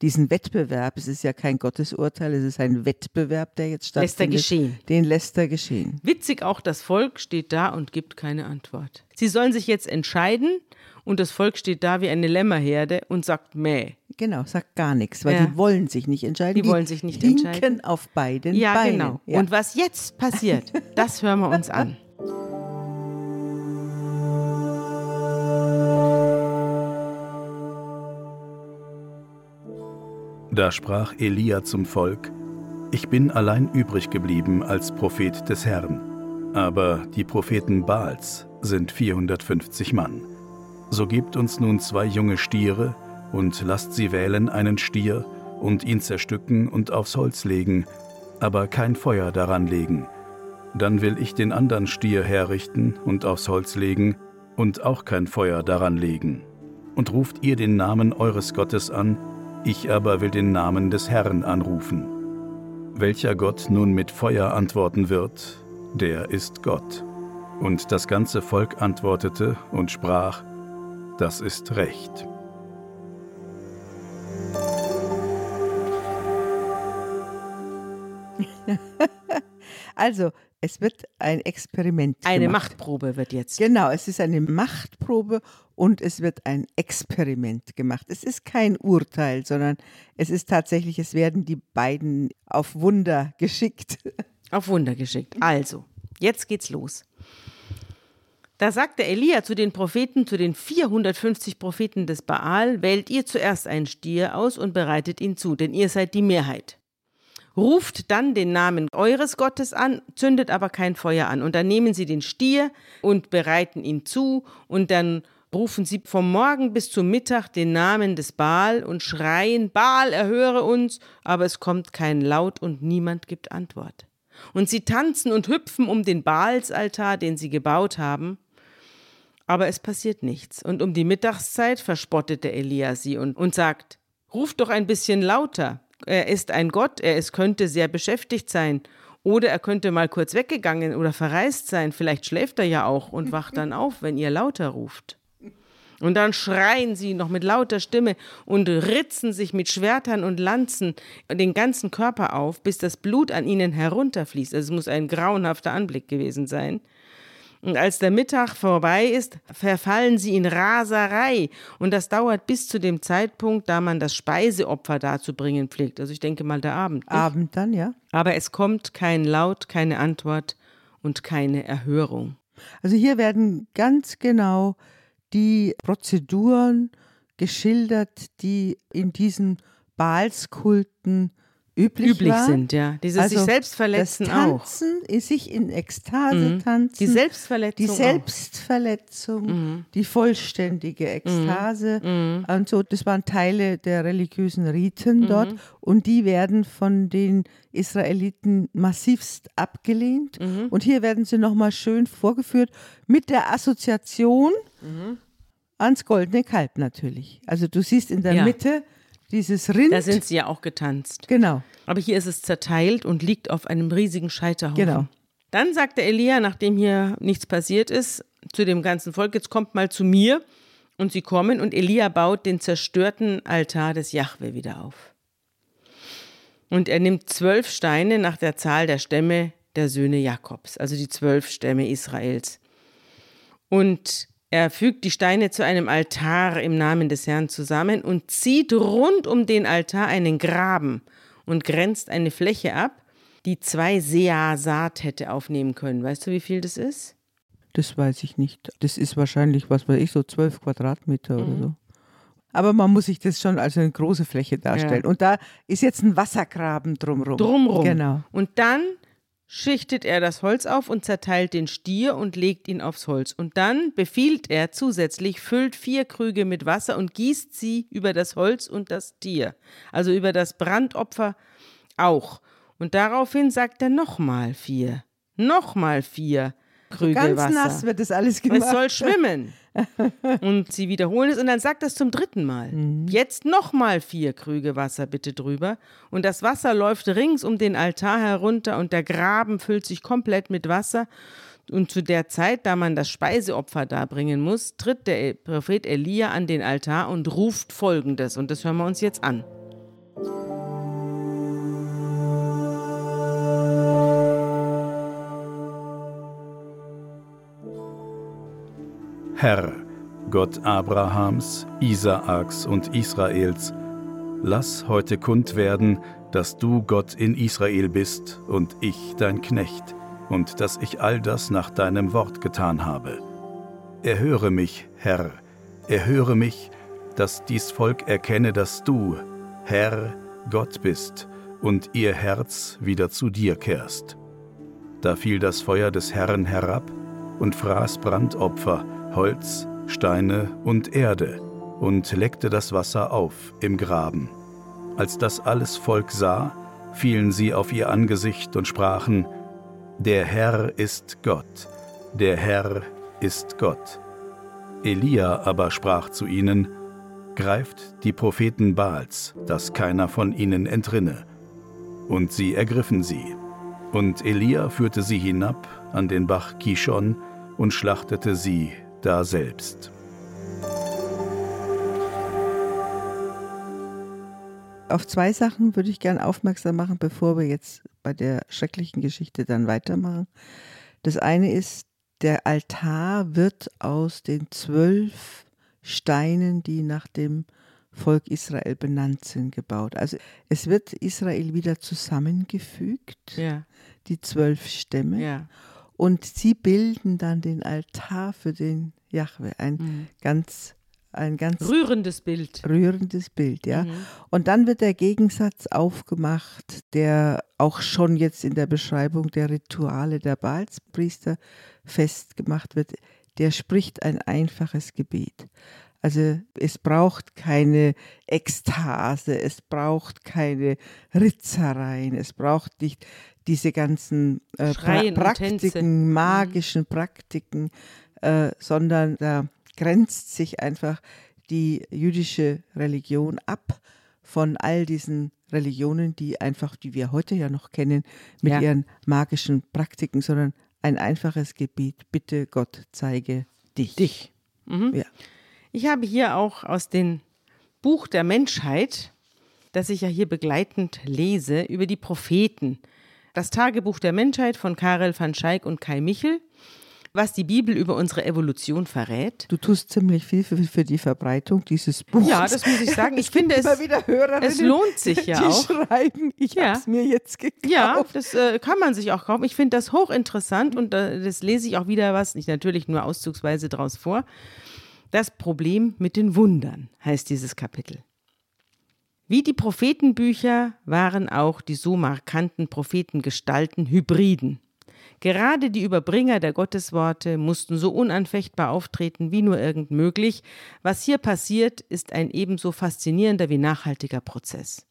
diesen Wettbewerb, es ist ja kein Gottesurteil, es ist ein Wettbewerb, der jetzt stattfindet. Lässt er geschehen. Den lässt er geschehen. Witzig auch, das Volk steht da und gibt keine Antwort. Sie sollen sich jetzt entscheiden und das Volk steht da wie eine Lämmerherde und sagt Mäh. Genau, sagt gar nichts, weil ja. die wollen sich nicht entscheiden. Die, die wollen sich nicht entscheiden. auf beiden ja, Beinen. Genau. Ja, genau. Und was jetzt passiert, das hören wir uns an. Da sprach Elia zum Volk, Ich bin allein übrig geblieben als Prophet des Herrn, aber die Propheten Baals sind 450 Mann. So gebt uns nun zwei junge Stiere und lasst sie wählen einen Stier und ihn zerstücken und aufs Holz legen, aber kein Feuer daran legen. Dann will ich den anderen Stier herrichten und aufs Holz legen und auch kein Feuer daran legen. Und ruft ihr den Namen eures Gottes an, ich aber will den Namen des Herrn anrufen. Welcher Gott nun mit Feuer antworten wird, der ist Gott. Und das ganze Volk antwortete und sprach, das ist recht. also, es wird ein Experiment. Eine gemacht. Machtprobe wird jetzt. Genau, es ist eine Machtprobe und es wird ein Experiment gemacht. Es ist kein Urteil, sondern es ist tatsächlich, es werden die beiden auf Wunder geschickt. Auf Wunder geschickt. Also, jetzt geht's los. Da sagte Elia zu den Propheten, zu den 450 Propheten des Baal, wählt ihr zuerst einen Stier aus und bereitet ihn zu, denn ihr seid die Mehrheit. ruft dann den Namen eures Gottes an, zündet aber kein Feuer an. Und dann nehmen sie den Stier und bereiten ihn zu und dann rufen sie vom Morgen bis zum Mittag den Namen des Baal und schreien, Baal, erhöre uns, aber es kommt kein Laut und niemand gibt Antwort. Und sie tanzen und hüpfen um den Baalsaltar, den sie gebaut haben, aber es passiert nichts. Und um die Mittagszeit verspottete Elia sie und, und sagt, ruft doch ein bisschen lauter. Er ist ein Gott, er ist, könnte sehr beschäftigt sein. Oder er könnte mal kurz weggegangen oder verreist sein. Vielleicht schläft er ja auch und wacht dann auf, wenn ihr lauter ruft. Und dann schreien sie noch mit lauter Stimme und ritzen sich mit Schwertern und Lanzen den ganzen Körper auf, bis das Blut an ihnen herunterfließt. Also es muss ein grauenhafter Anblick gewesen sein. Und als der Mittag vorbei ist, verfallen sie in Raserei. Und das dauert bis zu dem Zeitpunkt, da man das Speiseopfer darzubringen pflegt. Also ich denke mal der Abend. Abend dann, ja. Aber es kommt kein Laut, keine Antwort und keine Erhörung. Also hier werden ganz genau die Prozeduren geschildert, die in diesen Baalskulten üblich, üblich war. sind, ja. Dieses also sich selbst verletzen das Tanzen, auch. sich in Ekstase Mhm. tanzen. Die Selbstverletzung. Die Selbstverletzung, Mhm. die vollständige Ekstase Mhm. und so. Das waren Teile der religiösen Riten Mhm. dort und die werden von den Israeliten massivst abgelehnt. Mhm. Und hier werden sie nochmal schön vorgeführt mit der Assoziation Mhm. ans goldene Kalb natürlich. Also du siehst in der Ja. Mitte dieses Rind. Da sind sie ja auch getanzt. genau. Aber hier ist es zerteilt und liegt auf einem riesigen Scheiterhaufen. Genau. Dann sagte Elia, nachdem hier nichts passiert ist, zu dem ganzen Volk, jetzt kommt mal zu mir. Und sie kommen und Elia baut den zerstörten Altar des Jahwe wieder auf. Und er nimmt zwölf Steine nach der Zahl der Stämme der Söhne Jakobs, also die zwölf Stämme Israels. Und er fügt die Steine zu einem Altar im Namen des Herrn zusammen und zieht rund um den Altar einen Graben und grenzt eine Fläche ab, die zwei Sea Saat hätte aufnehmen können. Weißt du, wie viel das ist? Das weiß ich nicht. Das ist wahrscheinlich, was weiß ich, so zwölf Quadratmeter Mhm. oder so. Aber man muss sich das schon als eine große Fläche darstellen. Ja. Und da ist jetzt ein Wassergraben drumrum. Drumrum. Genau. Und dann schichtet er das Holz auf und zerteilt den Stier und legt ihn aufs Holz. Und dann befiehlt er zusätzlich, füllt vier Krüge mit Wasser und gießt sie über das Holz und das Tier. Also über das Brandopfer auch. Und daraufhin sagt er nochmal vier. Nochmal vier Krüge Ganz Wasser. nass wird das alles gemacht. Es soll schwimmen. Und sie wiederholen es und dann sagt das zum dritten Mal. Mhm. Jetzt nochmal vier Krüge Wasser bitte drüber. Und das Wasser läuft rings um den Altar herunter und der Graben füllt sich komplett mit Wasser. Und zu der Zeit, da man das Speiseopfer darbringen muss, tritt der Prophet Elia an den Altar und ruft folgendes. Und das hören wir uns jetzt an. Herr, Gott Abrahams, Isaaks und Israels, lass heute kund werden, dass du Gott in Israel bist und ich dein Knecht, und dass ich all das nach deinem Wort getan habe. Erhöre mich, Herr, erhöre mich, dass dies Volk erkenne, dass du, Herr, Gott bist und ihr Herz wieder zu dir kehrst. Da fiel das Feuer des Herrn herab und fraß Brandopfer, Holz, Steine und Erde und leckte das Wasser auf im Graben. Als das alles Volk sah, fielen sie auf ihr Angesicht und sprachen, Der Herr ist Gott, der Herr ist Gott. Elia aber sprach zu ihnen, Greift die Propheten Baals, dass keiner von ihnen entrinne. Und sie ergriffen sie. Und Elia führte sie hinab an den Bach Kishon und schlachtete sie da selbst. Auf zwei Sachen würde ich gern aufmerksam machen, bevor wir jetzt bei der schrecklichen Geschichte dann weitermachen. Das eine ist, der Altar wird aus den zwölf Steinen, die nach dem Volk Israel benannt sind, gebaut. Also es wird Israel wieder zusammengefügt, Ja, die zwölf Stämme, ja. Und sie bilden dann den Altar für den Jahwe, ein Mhm. ganz ein ganz rührendes Bild. Rührendes Bild, ja. Mhm. Und dann wird der Gegensatz aufgemacht, der auch schon jetzt in der Beschreibung der Rituale der Baalspriester festgemacht wird. Der spricht ein einfaches Gebet. Also es braucht keine Ekstase, es braucht keine Ritzereien, es braucht nicht diese ganzen äh, pra Praktiken, magischen mhm. Praktiken, äh, sondern da grenzt sich einfach die jüdische Religion ab von all diesen Religionen, die einfach, die wir heute ja noch kennen, mit ja. ihren magischen Praktiken, sondern ein einfaches Gebet, bitte Gott, zeige dich. Dich. Mhm. Ja. Ich habe hier auch aus dem Buch der Menschheit, das ich ja hier begleitend lese, über die Propheten. Das Tagebuch der Menschheit von Karel van Schaik und Kai Michel was die Bibel über unsere Evolution verrät. Du tust ziemlich viel für, für die Verbreitung dieses Buches. Ja, das muss ich sagen. Ich finde es, es lohnt sich ja die auch. schreiben, ich ja. habe es mir jetzt gekauft. Ja, das äh, kann man sich auch kaufen. Ich finde das hochinteressant und äh, das lese ich auch wieder was, nicht natürlich nur auszugsweise draus vor. Das Problem mit den Wundern heißt dieses Kapitel. Wie die Prophetenbücher waren auch die so markanten Prophetengestalten Hybriden. Gerade die Überbringer der Gottesworte mussten so unanfechtbar auftreten wie nur irgend möglich. Was hier passiert, ist ein ebenso faszinierender wie nachhaltiger Prozess.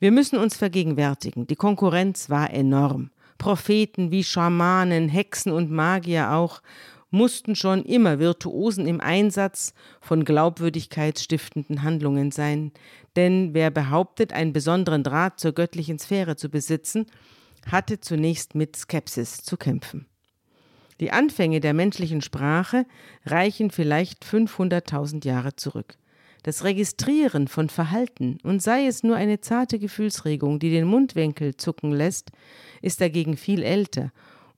Wir müssen uns vergegenwärtigen, die Konkurrenz war enorm. Propheten wie Schamanen, Hexen und Magier auch mussten schon immer Virtuosen im Einsatz von glaubwürdigkeitsstiftenden Handlungen sein, denn wer behauptet, einen besonderen Draht zur göttlichen Sphäre zu besitzen, hatte zunächst mit Skepsis zu kämpfen. Die Anfänge der menschlichen Sprache reichen vielleicht 500.000 Jahre zurück. Das Registrieren von Verhalten, und sei es nur eine zarte Gefühlsregung, die den Mundwinkel zucken lässt, ist dagegen viel älter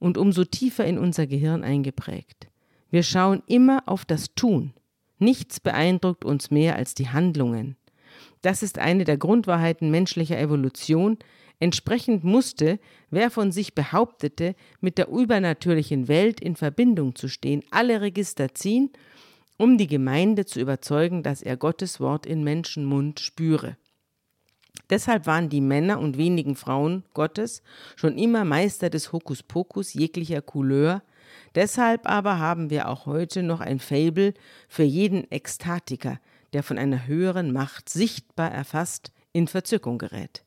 und umso tiefer in unser Gehirn eingeprägt. Wir schauen immer auf das Tun. Nichts beeindruckt uns mehr als die Handlungen. Das ist eine der Grundwahrheiten menschlicher Evolution, Entsprechend musste, wer von sich behauptete, mit der übernatürlichen Welt in Verbindung zu stehen, alle Register ziehen, um die Gemeinde zu überzeugen, dass er Gottes Wort in Menschenmund spüre. Deshalb waren die Männer und wenigen Frauen Gottes schon immer Meister des Hokuspokus jeglicher Couleur, deshalb aber haben wir auch heute noch ein Fabel für jeden Ekstatiker, der von einer höheren Macht sichtbar erfasst in Verzückung gerät.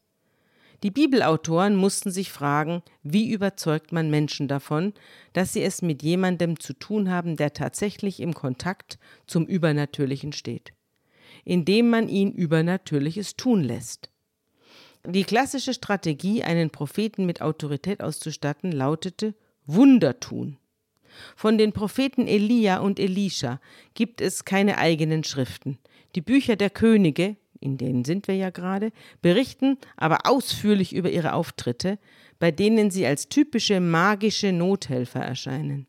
Die Bibelautoren mussten sich fragen, wie überzeugt man Menschen davon, dass sie es mit jemandem zu tun haben, der tatsächlich im Kontakt zum Übernatürlichen steht, indem man ihn Übernatürliches tun lässt. Die klassische Strategie, einen Propheten mit Autorität auszustatten, lautete Wunder tun. Von den Propheten Elia und Elisha gibt es keine eigenen Schriften. Die Bücher der Könige, in denen sind wir ja gerade, berichten aber ausführlich über ihre Auftritte, bei denen sie als typische magische Nothelfer erscheinen.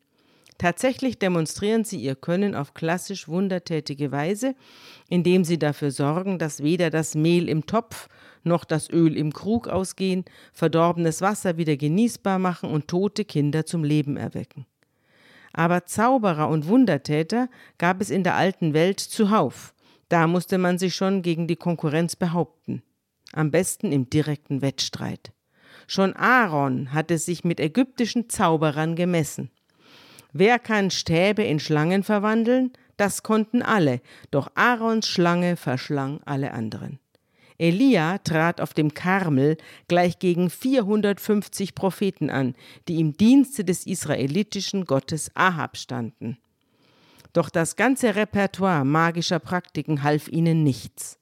Tatsächlich demonstrieren sie ihr Können auf klassisch wundertätige Weise, indem sie dafür sorgen, dass weder das Mehl im Topf noch das Öl im Krug ausgehen, verdorbenes Wasser wieder genießbar machen und tote Kinder zum Leben erwecken. Aber Zauberer und Wundertäter gab es in der alten Welt zuhauf, da musste man sich schon gegen die Konkurrenz behaupten. Am besten im direkten Wettstreit. Schon Aaron hatte sich mit ägyptischen Zauberern gemessen. Wer kann Stäbe in Schlangen verwandeln? Das konnten alle, doch Aarons Schlange verschlang alle anderen. Elia trat auf dem Karmel gleich gegen 450 Propheten an, die im Dienste des israelitischen Gottes Ahab standen. Doch das ganze Repertoire magischer Praktiken half ihnen nichts.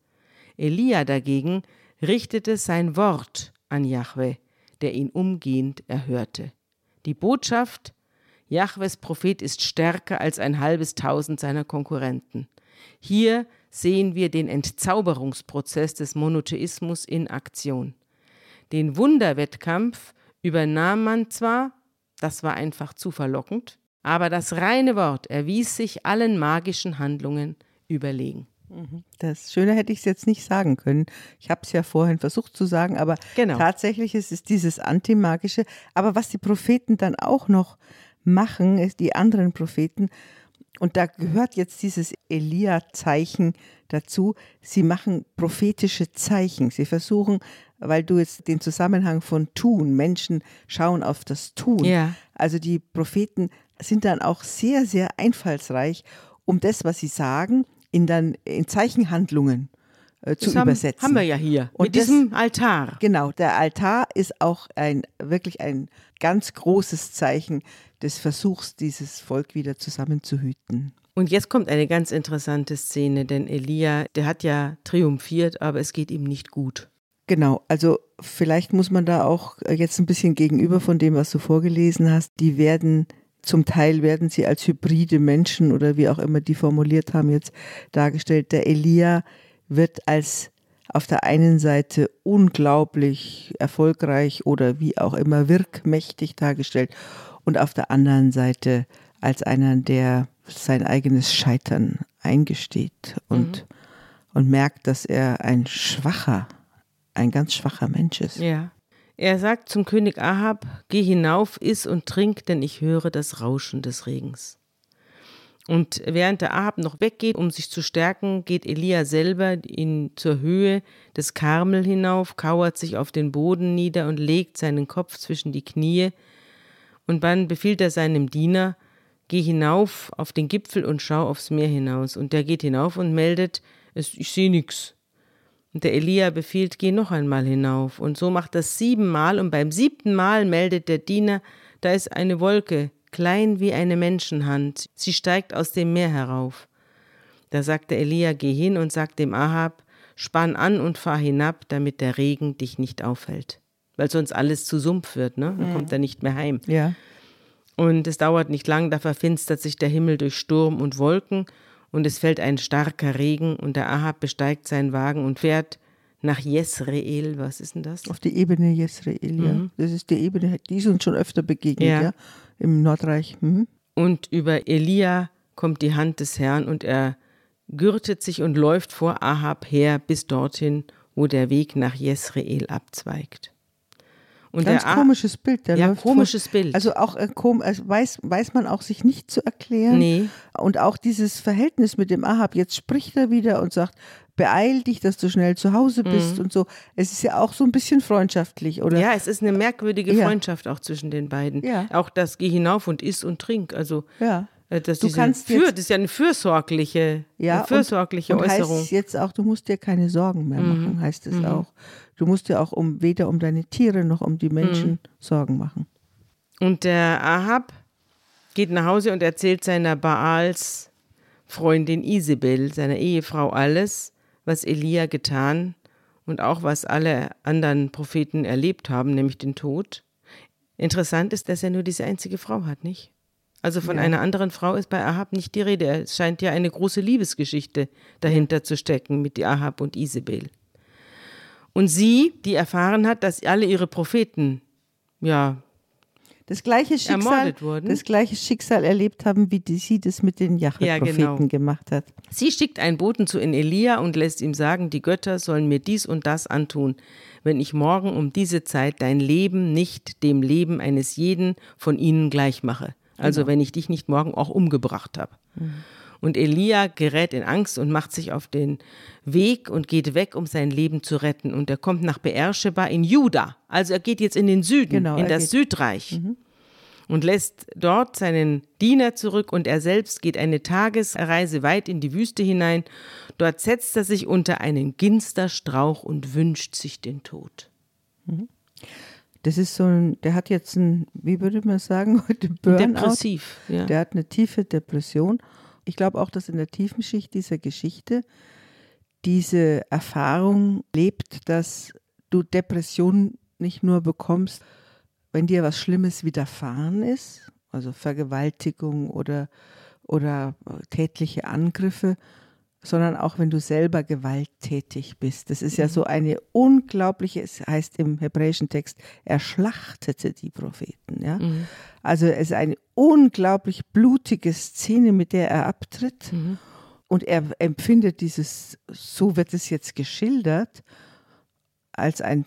Elia dagegen richtete sein Wort an Jahwe, der ihn umgehend erhörte. Die Botschaft, Jahwes Prophet ist stärker als ein halbes Tausend seiner Konkurrenten. Hier sehen wir den Entzauberungsprozess des Monotheismus in Aktion. Den Wunderwettkampf übernahm man zwar, das war einfach zu verlockend, aber das reine Wort erwies sich allen magischen Handlungen überlegen. Mhm. Das Schöne hätte ich es jetzt nicht sagen können. Ich habe es ja vorhin versucht zu sagen, aber genau. tatsächlich ist es dieses Antimagische. Aber was die Propheten dann auch noch machen, ist die anderen Propheten, Und da gehört jetzt dieses Elia-Zeichen dazu. Sie machen prophetische Zeichen. Sie versuchen, weil du jetzt den Zusammenhang von tun, Menschen schauen auf das Tun. Ja. Also die Propheten sind dann auch sehr, sehr einfallsreich, um das, was sie sagen, in dann in Zeichenhandlungen äh, zu Das haben, übersetzen. haben wir ja hier. Und mit das- diesem Altar. Genau, der Altar ist auch ein wirklich ein ganz großes Zeichen des Versuchs, dieses Volk wieder zusammenzuhüten. Und jetzt kommt eine ganz interessante Szene, denn Elia, der hat ja triumphiert, aber es geht ihm nicht gut. Genau, also vielleicht muss man da auch äh, jetzt ein bisschen gegenüber von dem, was du vorgelesen hast, die werden zum Teil werden sie als hybride Menschen oder wie auch immer die formuliert haben jetzt dargestellt. Der Elia wird als auf der einen Seite unglaublich erfolgreich oder wie auch immer wirkmächtig dargestellt und auf der anderen Seite als einer, der sein eigenes Scheitern eingesteht und, und merkt, dass er ein schwacher, ein ganz schwacher Mensch ist. Ja. Er sagt zum König Ahab: Geh hinauf, iss und trink, denn ich höre das Rauschen des Regens. Und während der Ahab noch weggeht, um sich zu stärken, geht Elia selber in, zur Höhe des Karmel hinauf, kauert sich auf den Boden nieder und legt seinen Kopf zwischen die Knie. Und dann befiehlt er seinem Diener, geh hinauf auf den Gipfel und schau aufs Meer hinaus. Und der geht hinauf und meldet, ich sehe nix. Und der Elia befiehlt, geh noch einmal hinauf. Und so macht das siebenmal. Und beim siebten Mal meldet der Diener, da ist eine Wolke, klein wie eine Menschenhand. Sie steigt aus dem Meer herauf. Da sagt der Elia, geh hin und sag dem Ahab, spann an und fahr hinab, damit der Regen dich nicht aufhält. Weil sonst alles zu Sumpf wird, ne? Dann kommt er nicht mehr heim. Ja. Und es dauert nicht lang, da verfinstert sich der Himmel durch Sturm und Wolken und es fällt ein starker Regen und der Ahab besteigt seinen Wagen und fährt nach Jesreel. Was ist denn das? Auf die Ebene Jesreel, ja. Das ist die Ebene, die ist uns schon öfter begegnet, Ja. ja, im Nordreich. Mhm. Und über Elia kommt die Hand des Herrn und er gürtet sich und läuft vor Ahab her bis dorthin, wo der Weg nach Jesreel abzweigt. Und Ganz der komisches Bild. Der Ja, läuft komisches vor, Bild. Also auch äh, kom also weiß, weiß man auch sich nicht zu erklären. Nee. Und auch dieses Verhältnis mit dem Ahab. Jetzt spricht er wieder und sagt, beeil dich, dass du schnell zu Hause bist und so. Es ist ja auch so ein bisschen freundschaftlich, oder? Mhm. Ja, es ist eine merkwürdige Ja. Freundschaft auch zwischen den beiden. Ja. Auch das Geh hinauf und iss und trink. Also Ja. äh, das, Du kannst für, jetzt- das ist ja eine fürsorgliche, Ja, eine fürsorgliche und, und Äußerung. Mhm. heißt jetzt auch, du musst dir keine Sorgen mehr machen, heißt es auch. Du musst dir auch um weder um deine Tiere noch um die Menschen Mhm. Sorgen machen. Und der Ahab geht nach Hause und erzählt seiner Baals Freundin Isabel, seiner Ehefrau, alles, was Elia getan und auch was alle anderen Propheten erlebt haben, nämlich den Tod. Interessant ist, dass er nur diese einzige Frau hat, nicht? Also von einer anderen Frau ist bei Ahab nicht die Rede. Es scheint ja eine große Liebesgeschichte dahinter zu stecken mit Ahab und Isabel. Und sie, die erfahren hat, dass alle ihre Propheten, ja, Das gleiche Schicksal, Ermordet wurden. das gleiche Schicksal erlebt haben, wie die, sie das mit den Ja, Jahre-Propheten genau. gemacht hat. Sie schickt einen Boten zu in Elia und lässt ihm sagen, die Götter sollen mir dies und das antun, wenn ich morgen um diese Zeit dein Leben nicht dem Leben eines jeden von ihnen gleich mache. Also wenn ich dich nicht morgen auch umgebracht habe. Und Elia gerät in Angst und macht sich auf den Weg und geht weg, um sein Leben zu retten. Und er kommt nach Beersheba in Juda. Also er geht jetzt in den Süden, Genau, in das geht- Südreich und lässt dort seinen Diener zurück und er selbst geht eine Tagesreise weit in die Wüste hinein. Dort setzt er sich unter einen Ginsterstrauch und wünscht sich den Tod. Das ist so ein, der hat jetzt ein, wie würde man sagen, heute Burnout. Depressiv, ja. Der hat eine tiefe Depression. Ich glaube auch, dass in der tiefen Schicht dieser Geschichte diese Erfahrung lebt, dass du Depression nicht nur bekommst, wenn dir was Schlimmes widerfahren ist, also Vergewaltigung oder, oder tätliche Angriffe, sondern auch wenn du selber gewalttätig bist. Das ist ja so eine unglaubliche, es heißt im hebräischen Text, er schlachtete die Propheten. Ja? Also es ist eine unglaublich blutige Szene, mit der er abtritt. Und er empfindet dieses, so wird es jetzt geschildert, als einen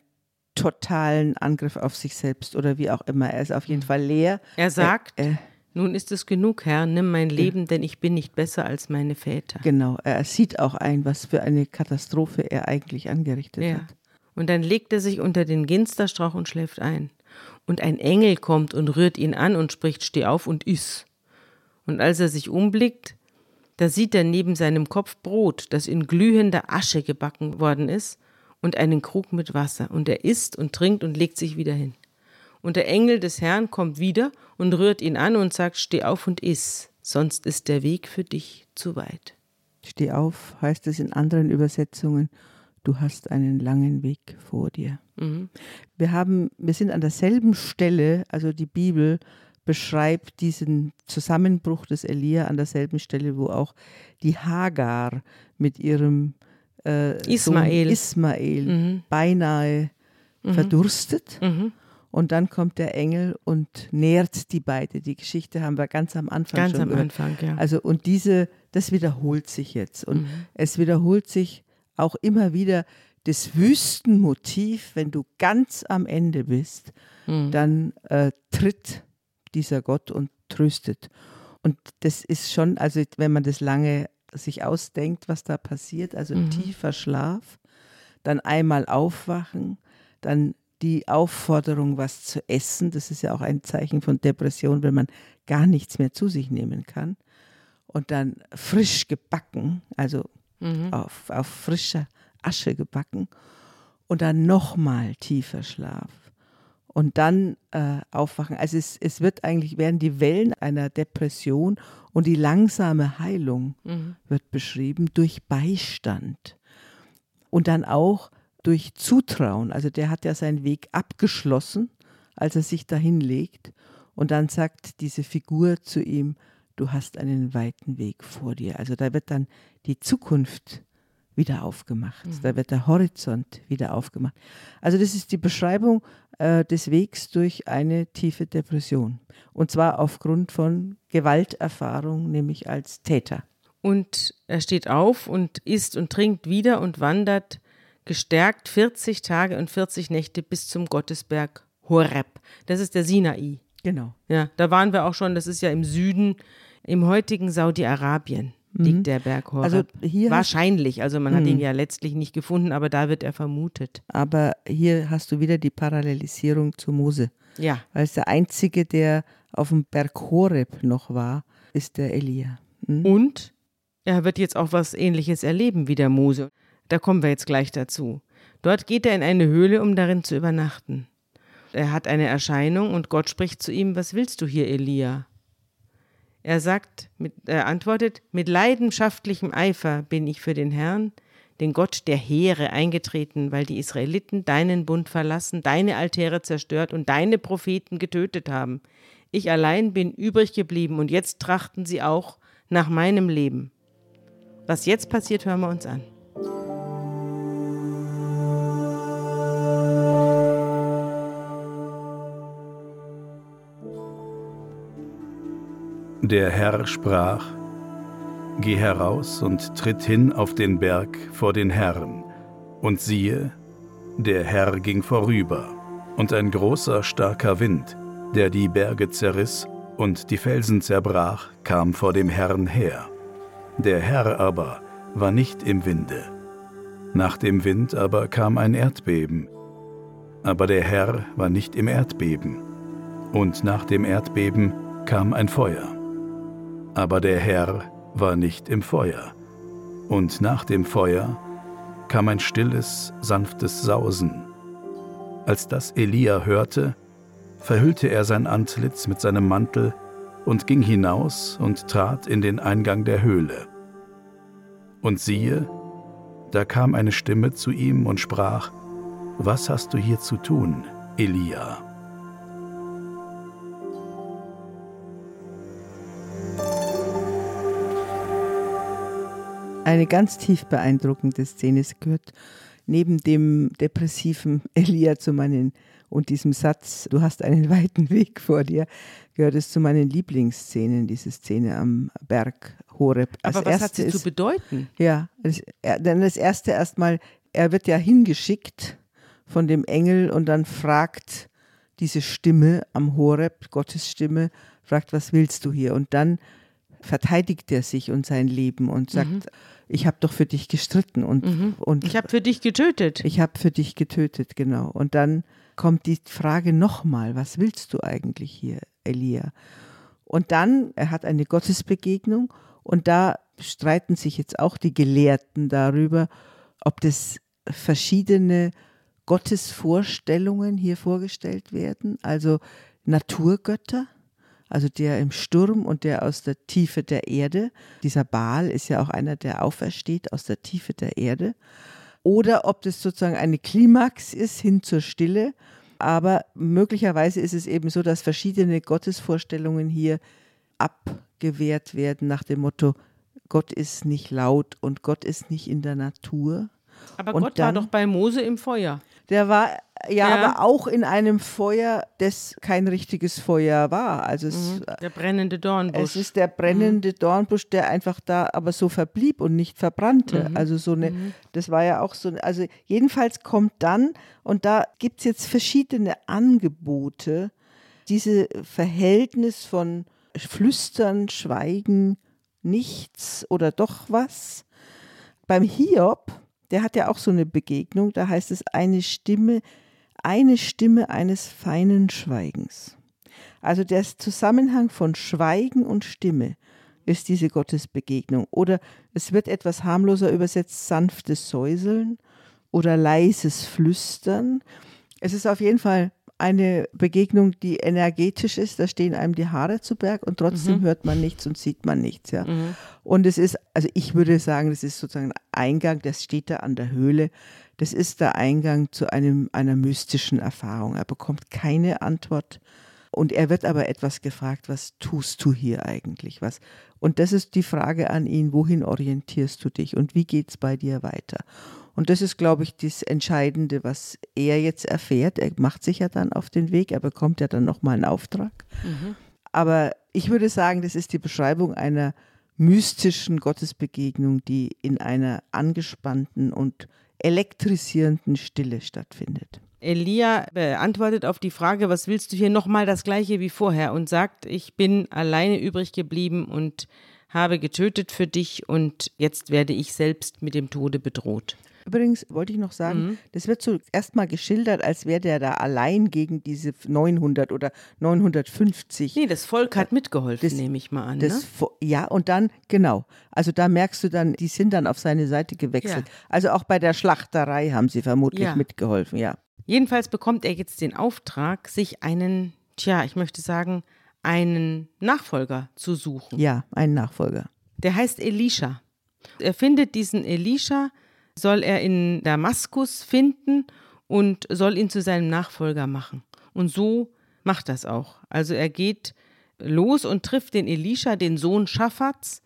totalen Angriff auf sich selbst oder wie auch immer. Er ist auf jeden Fall leer. Er sagt, Äh, äh, Nun ist es genug, Herr, nimm mein Leben, denn ich bin nicht besser als meine Väter. Genau, er sieht auch ein, was für eine Katastrophe er eigentlich angerichtet Ja. hat. Und dann legt er sich unter den Ginsterstrauch und schläft ein. Und ein Engel kommt und rührt ihn an und spricht, steh auf und iss. Und als er sich umblickt, da sieht er neben seinem Kopf Brot, das in glühender Asche gebacken worden ist, und einen Krug mit Wasser. Und er isst und trinkt und legt sich wieder hin. Und der Engel des Herrn kommt wieder und rührt ihn an und sagt, steh auf und iss, sonst ist der Weg für dich zu weit. Steh auf, heißt es in anderen Übersetzungen, du hast einen langen Weg vor dir. Wir haben, wir sind an derselben Stelle, also die Bibel beschreibt diesen Zusammenbruch des Elia an derselben Stelle, wo auch die Hagar mit ihrem äh, Ismael. Ismael beinahe verdurstet. Und dann kommt der Engel und nährt die beide. Die Geschichte haben wir ganz am Anfang Ganz schon am gehört. Anfang, ja. Also und diese, das wiederholt sich jetzt. Und es wiederholt sich auch immer wieder das Wüstenmotiv, wenn du ganz am Ende bist, dann äh, tritt dieser Gott und tröstet. Und das ist schon, also wenn man das lange sich ausdenkt, was da passiert, also tiefer Schlaf, dann einmal aufwachen, dann die Aufforderung, was zu essen, das ist ja auch ein Zeichen von Depression, wenn man gar nichts mehr zu sich nehmen kann. Und dann frisch gebacken, also auf, auf frischer Asche gebacken. Und dann nochmal tiefer Schlaf. Und dann äh, aufwachen. Also es, es wird eigentlich, werden die Wellen einer Depression und die langsame Heilung wird beschrieben durch Beistand. Und dann auch durch Zutrauen. Also der hat ja seinen Weg abgeschlossen, als er sich dahin legt. Und dann sagt diese Figur zu ihm, du hast einen weiten Weg vor dir. Also da wird dann die Zukunft wieder aufgemacht. Da wird der Horizont wieder aufgemacht. Also das ist die Beschreibung äh, des Wegs durch eine tiefe Depression. Und zwar aufgrund von Gewalterfahrung, nämlich als Täter. Und er steht auf und isst und trinkt wieder und wandert gestärkt 40 Tage und 40 Nächte bis zum Gottesberg Horeb. Das ist der Sinai. Genau. Ja, da waren wir auch schon, das ist ja im Süden, im heutigen Saudi-Arabien liegt der Berg Horeb. Also hier Wahrscheinlich, also man hat ihn ja letztlich nicht gefunden, aber da wird er vermutet. Aber hier hast du wieder die Parallelisierung zu Mose. Ja, Weil es der Einzige, der auf dem Berg Horeb noch war, ist der Elia. Hm? Und er wird jetzt auch was Ähnliches erleben wie der Mose. Da kommen wir jetzt gleich dazu. Dort geht er in eine Höhle, um darin zu übernachten. Er hat eine Erscheinung und Gott spricht zu ihm: Was willst du hier, Elia? Er sagt, mit, er antwortet: Mit leidenschaftlichem Eifer bin ich für den Herrn, den Gott der Heere, eingetreten, weil die Israeliten deinen Bund verlassen, deine Altäre zerstört und deine Propheten getötet haben. Ich allein bin übrig geblieben und jetzt trachten sie auch nach meinem Leben. Was jetzt passiert, hören wir uns an. Der Herr sprach, Geh heraus und tritt hin auf den Berg vor den Herrn. Und siehe, der Herr ging vorüber, und ein großer, starker Wind, der die Berge zerriss und die Felsen zerbrach, kam vor dem Herrn her. Der Herr aber war nicht im Winde. Nach dem Wind aber kam ein Erdbeben. Aber der Herr war nicht im Erdbeben. Und nach dem Erdbeben kam ein Feuer. Aber der Herr war nicht im Feuer. Und nach dem Feuer kam ein stilles, sanftes Sausen. Als das Elia hörte, verhüllte er sein Antlitz mit seinem Mantel und ging hinaus und trat in den Eingang der Höhle. Und siehe, da kam eine Stimme zu ihm und sprach, Was hast du hier zu tun, Elia? Eine ganz tief beeindruckende Szene. Es gehört neben dem depressiven Elia zu meinen und diesem Satz, du hast einen weiten Weg vor dir, gehört es zu meinen Lieblingsszenen, diese Szene am Berg Horeb. Aber Als was hat sie zu ist- bedeuten? Ja, das, dann das erste erstmal, er wird ja hingeschickt von dem Engel und dann fragt diese Stimme am Horeb, Gottes Stimme, fragt, was willst du hier? Und dann verteidigt er sich und sein Leben und sagt, mhm. Ich habe doch für dich gestritten und, mhm. und ich habe für dich getötet. Ich habe für dich getötet, genau. Und dann kommt die Frage nochmal, was willst du eigentlich hier, Elia? Und dann, er hat eine Gottesbegegnung und da streiten sich jetzt auch die Gelehrten darüber, ob das verschiedene Gottesvorstellungen hier vorgestellt werden, also Naturgötter, also der im Sturm und der aus der Tiefe der Erde. Dieser Baal ist ja auch einer, der aufersteht aus der Tiefe der Erde. Oder ob das sozusagen eine Klimax ist hin zur Stille. Aber möglicherweise ist es eben so, dass verschiedene Gottesvorstellungen hier abgewehrt werden nach dem Motto, Gott ist nicht laut und Gott ist nicht in der Natur. Aber und Gott dann, war doch bei Mose im Feuer. Der war ja, ja, aber auch in einem Feuer, das kein richtiges Feuer war. Also es, mhm, der brennende Dornbusch. Es ist der brennende mhm. Dornbusch, der einfach da aber so verblieb und nicht verbrannte. Mhm. Also so eine, mhm. das war ja auch so, also jedenfalls kommt dann, und da gibt es jetzt verschiedene Angebote, diese Verhältnis von Flüstern, Schweigen, nichts oder doch was. Beim Hiob, der hat ja auch so eine Begegnung, da heißt es eine Stimme, eine Stimme eines feinen Schweigens. Also der Zusammenhang von Schweigen und Stimme ist diese Gottesbegegnung. Oder es wird etwas harmloser übersetzt, sanftes Säuseln oder leises Flüstern. Es ist auf jeden Fall eine Begegnung, die energetisch ist. Da stehen einem die Haare zu Berg und trotzdem mhm. hört man nichts und sieht man nichts. Ja. Mhm. Und es ist, also ich würde sagen, das ist sozusagen ein Eingang, das steht da an der Höhle. Das ist der Eingang zu einem, einer mystischen Erfahrung. Er bekommt keine Antwort. Und er wird aber etwas gefragt, was tust du hier eigentlich? Was? Und das ist die Frage an ihn, wohin orientierst du dich und wie geht es bei dir weiter? Und das ist, glaube ich, das Entscheidende, was er jetzt erfährt. Er macht sich ja dann auf den Weg, er bekommt ja dann nochmal einen Auftrag. Mhm. Aber ich würde sagen, das ist die Beschreibung einer mystischen Gottesbegegnung, die in einer angespannten und elektrisierenden Stille stattfindet. Elia beantwortet auf die Frage, was willst du hier nochmal das gleiche wie vorher und sagt, ich bin alleine übrig geblieben und habe getötet für dich und jetzt werde ich selbst mit dem Tode bedroht. Übrigens wollte ich noch sagen, mhm. das wird so erstmal geschildert, als wäre der da allein gegen diese 900 oder 950. Nee, das Volk hat mitgeholfen, das, nehme ich mal an. Das, ne? Ja, und dann, genau. Also da merkst du dann, die sind dann auf seine Seite gewechselt. Ja. Also auch bei der Schlachterei haben sie vermutlich ja. mitgeholfen, ja. Jedenfalls bekommt er jetzt den Auftrag, sich einen, tja, ich möchte sagen, einen Nachfolger zu suchen. Ja, einen Nachfolger. Der heißt Elisha. Er findet diesen Elisha, soll er in Damaskus finden und soll ihn zu seinem Nachfolger machen. Und so macht das auch. Also er geht los und trifft den Elisha, den Sohn Schaffats.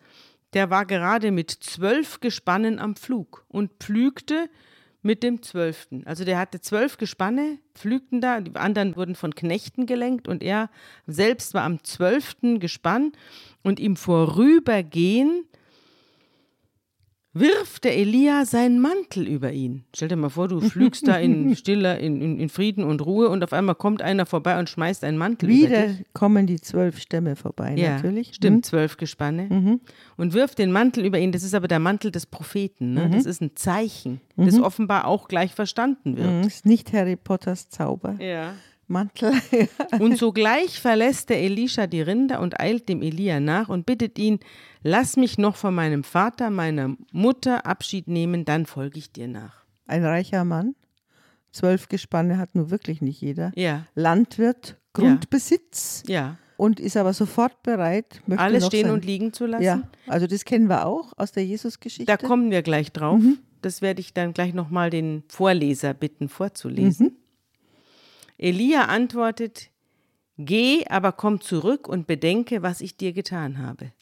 Der war gerade mit zwölf Gespannen am Flug und pflügte mit dem Zwölften. Also der hatte zwölf Gespanne, pflügten da, die anderen wurden von Knechten gelenkt und er selbst war am zwölften Gespann und ihm vorübergehen wirft der Elia seinen Mantel über ihn. Stell dir mal vor, du flügst da in Stille, in, in, in, Frieden und Ruhe und auf einmal kommt einer vorbei und schmeißt einen Mantel Wieder über dich. Wieder kommen die zwölf Stämme vorbei, ja, natürlich. Stimmt, mhm. zwölf Gespanne. Mhm. Und wirft den Mantel über ihn. Das ist aber der Mantel des Propheten. Ne? Mhm. Das ist ein Zeichen, das mhm. offenbar auch gleich verstanden wird. Das mhm. ist nicht Harry Potters Zauber. Ja. Mantel. und sogleich verlässt der Elisha die Rinder und eilt dem Elia nach und bittet ihn, lass mich noch von meinem Vater, meiner Mutter Abschied nehmen, dann folge ich dir nach. Ein reicher Mann, zwölf Gespanne hat nur wirklich nicht jeder. Ja. Landwirt, Grundbesitz. Ja. Und ist aber sofort bereit, alles stehen und liegen zu lassen. Ja, also das kennen wir auch aus der Jesusgeschichte. Da kommen wir gleich drauf. Mhm. Das werde ich dann gleich nochmal den Vorleser bitten vorzulesen. Mhm. Elia antwortet, Geh, aber komm zurück und bedenke, was ich dir getan habe.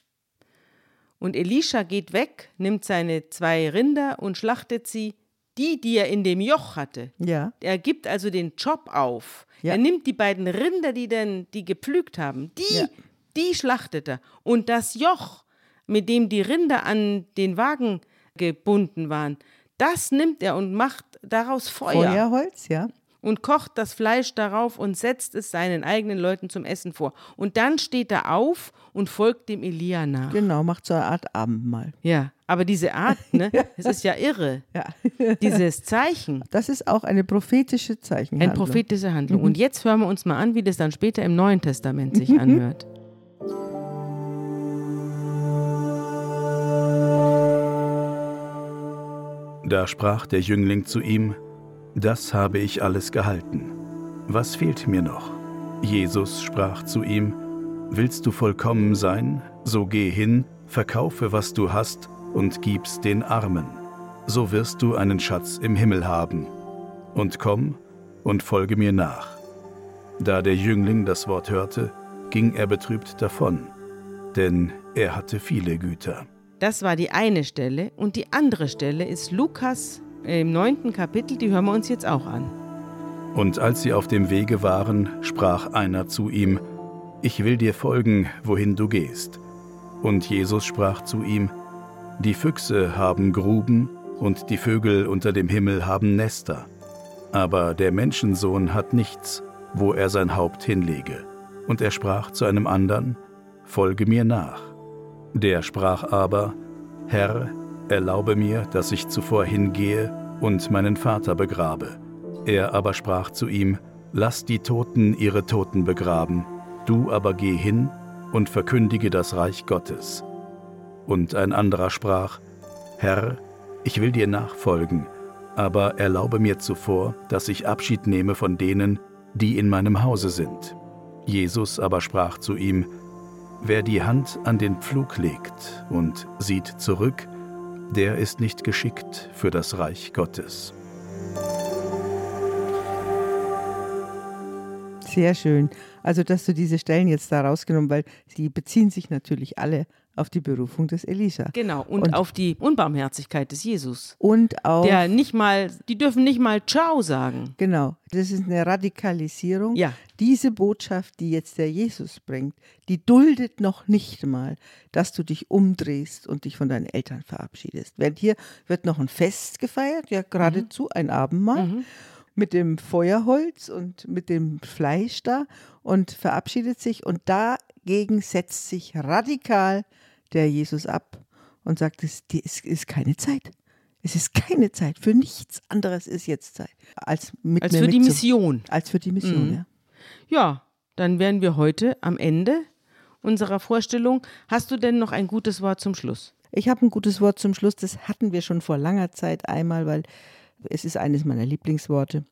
Und Elisha geht weg, nimmt seine zwei Rinder und schlachtet sie, die, die er in dem Joch hatte. Ja. Er gibt also den Job auf. Ja. Er nimmt die beiden Rinder, die denn, die gepflügt haben, die, ja. die schlachtet er. Und das Joch, mit dem die Rinder an den Wagen gebunden waren, das nimmt er und macht daraus Feuer. Feuerholz, ja. Und kocht das Fleisch darauf und setzt es seinen eigenen Leuten zum Essen vor. Und dann steht er auf und folgt dem Elia nach. Genau, macht so eine Art Abendmahl. Ja, aber diese Art, ne, es ist ja irre. Ja. Dieses Zeichen, Das ist auch eine prophetische Zeichenhandlung. eine prophetische Handlung. Und jetzt hören wir uns mal an, wie das dann später im Neuen Testament sich anhört. Da sprach der Jüngling zu ihm, Das habe ich alles gehalten. Was fehlt mir noch? Jesus sprach zu ihm, Willst du vollkommen sein? So geh hin, verkaufe, was du hast, und gib's den Armen. So wirst du einen Schatz im Himmel haben. Und komm und folge mir nach. Da der Jüngling das Wort hörte, ging er betrübt davon, denn er hatte viele Güter. Das war die eine Stelle. Und die andere Stelle ist Lukas im neunten Kapitel, die hören wir uns jetzt auch an. Und als sie auf dem Wege waren, sprach einer zu ihm, Ich will dir folgen, wohin du gehst. Und Jesus sprach zu ihm, Die Füchse haben Gruben, und die Vögel unter dem Himmel haben Nester, aber der Menschensohn hat nichts, wo er sein Haupt hinlege. Und er sprach zu einem andern, Folge mir nach. Der sprach aber, Herr, erlaube mir, dass ich zuvor hingehe und meinen Vater begrabe. Er aber sprach zu ihm, Lass die Toten ihre Toten begraben, du aber geh hin und verkündige das Reich Gottes. Und ein anderer sprach, Herr, ich will dir nachfolgen, aber erlaube mir zuvor, dass ich Abschied nehme von denen, die in meinem Hause sind. Jesus aber sprach zu ihm, Wer die Hand an den Pflug legt und sieht zurück, der ist nicht geschickt für das Reich Gottes. Sehr schön. Also, dass du diese Stellen jetzt da rausgenommen, weil sie beziehen sich natürlich alle auf die Berufung des Elisa. Genau, und, Und- auf die Unbarmherzigkeit des Jesus. Und auch, Der nicht mal, die dürfen nicht mal Ciao sagen. genau, das ist eine Radikalisierung. Ja. Diese Botschaft, die jetzt der Jesus bringt, die duldet noch nicht mal, dass du dich umdrehst und dich von deinen Eltern verabschiedest. Während hier wird noch ein Fest gefeiert, ja geradezu ein Abendmahl. Mit dem Feuerholz und mit dem Fleisch da und verabschiedet sich. Und dagegen setzt sich radikal der Jesus ab und sagt, es ist keine Zeit. Es ist keine Zeit. Für nichts anderes ist jetzt Zeit. Als, mit Als für die Mission. Als für die Mission, ja. Ja, dann wären wir heute am Ende unserer Vorstellung. Hast du denn noch ein gutes Wort zum Schluss? Ich habe ein gutes Wort zum Schluss. Das hatten wir schon vor langer Zeit einmal, weil es ist eines meiner Lieblingsworte.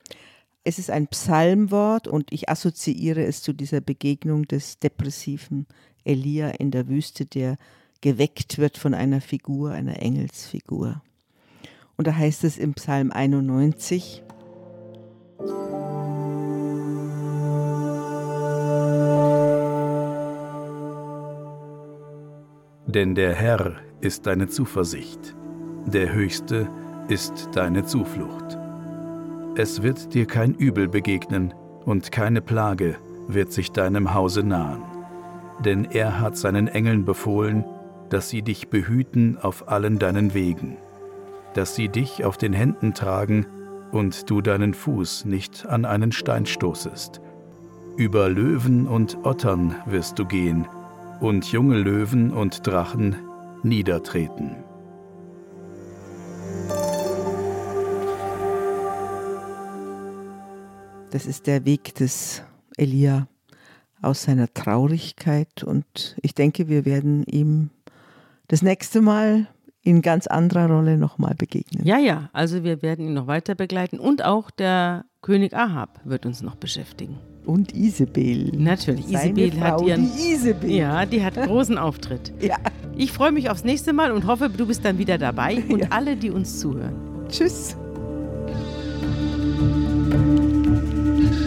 Es ist ein Psalmwort und ich assoziiere es zu dieser Begegnung des depressiven Elia in der Wüste, der geweckt wird von einer Figur, einer Engelsfigur. Und da heißt es im Psalm 91, Denn der Herr ist deine Zuversicht, der Höchste ist deine Zuflucht. Es wird dir kein Übel begegnen und keine Plage wird sich deinem Hause nahen. Denn er hat seinen Engeln befohlen, dass sie dich behüten auf allen deinen Wegen, dass sie dich auf den Händen tragen und du deinen Fuß nicht an einen Stein stoßest. Über Löwen und Ottern wirst du gehen, und junge Löwen und Drachen niedertreten. Das ist der Weg des Elia aus seiner Traurigkeit und ich denke, wir werden ihm das nächste Mal in ganz anderer Rolle nochmal begegnen. Ja, ja, also wir werden ihn noch weiter begleiten und auch der König Ahab wird uns noch beschäftigen. Und Isabel. Natürlich, Seine Isabel hat ihren. Die Isabel. Ja, die hat großen Auftritt. ja. Ich freue mich aufs nächste Mal und hoffe, du bist dann wieder dabei und Ja. alle, die uns zuhören. Tschüss.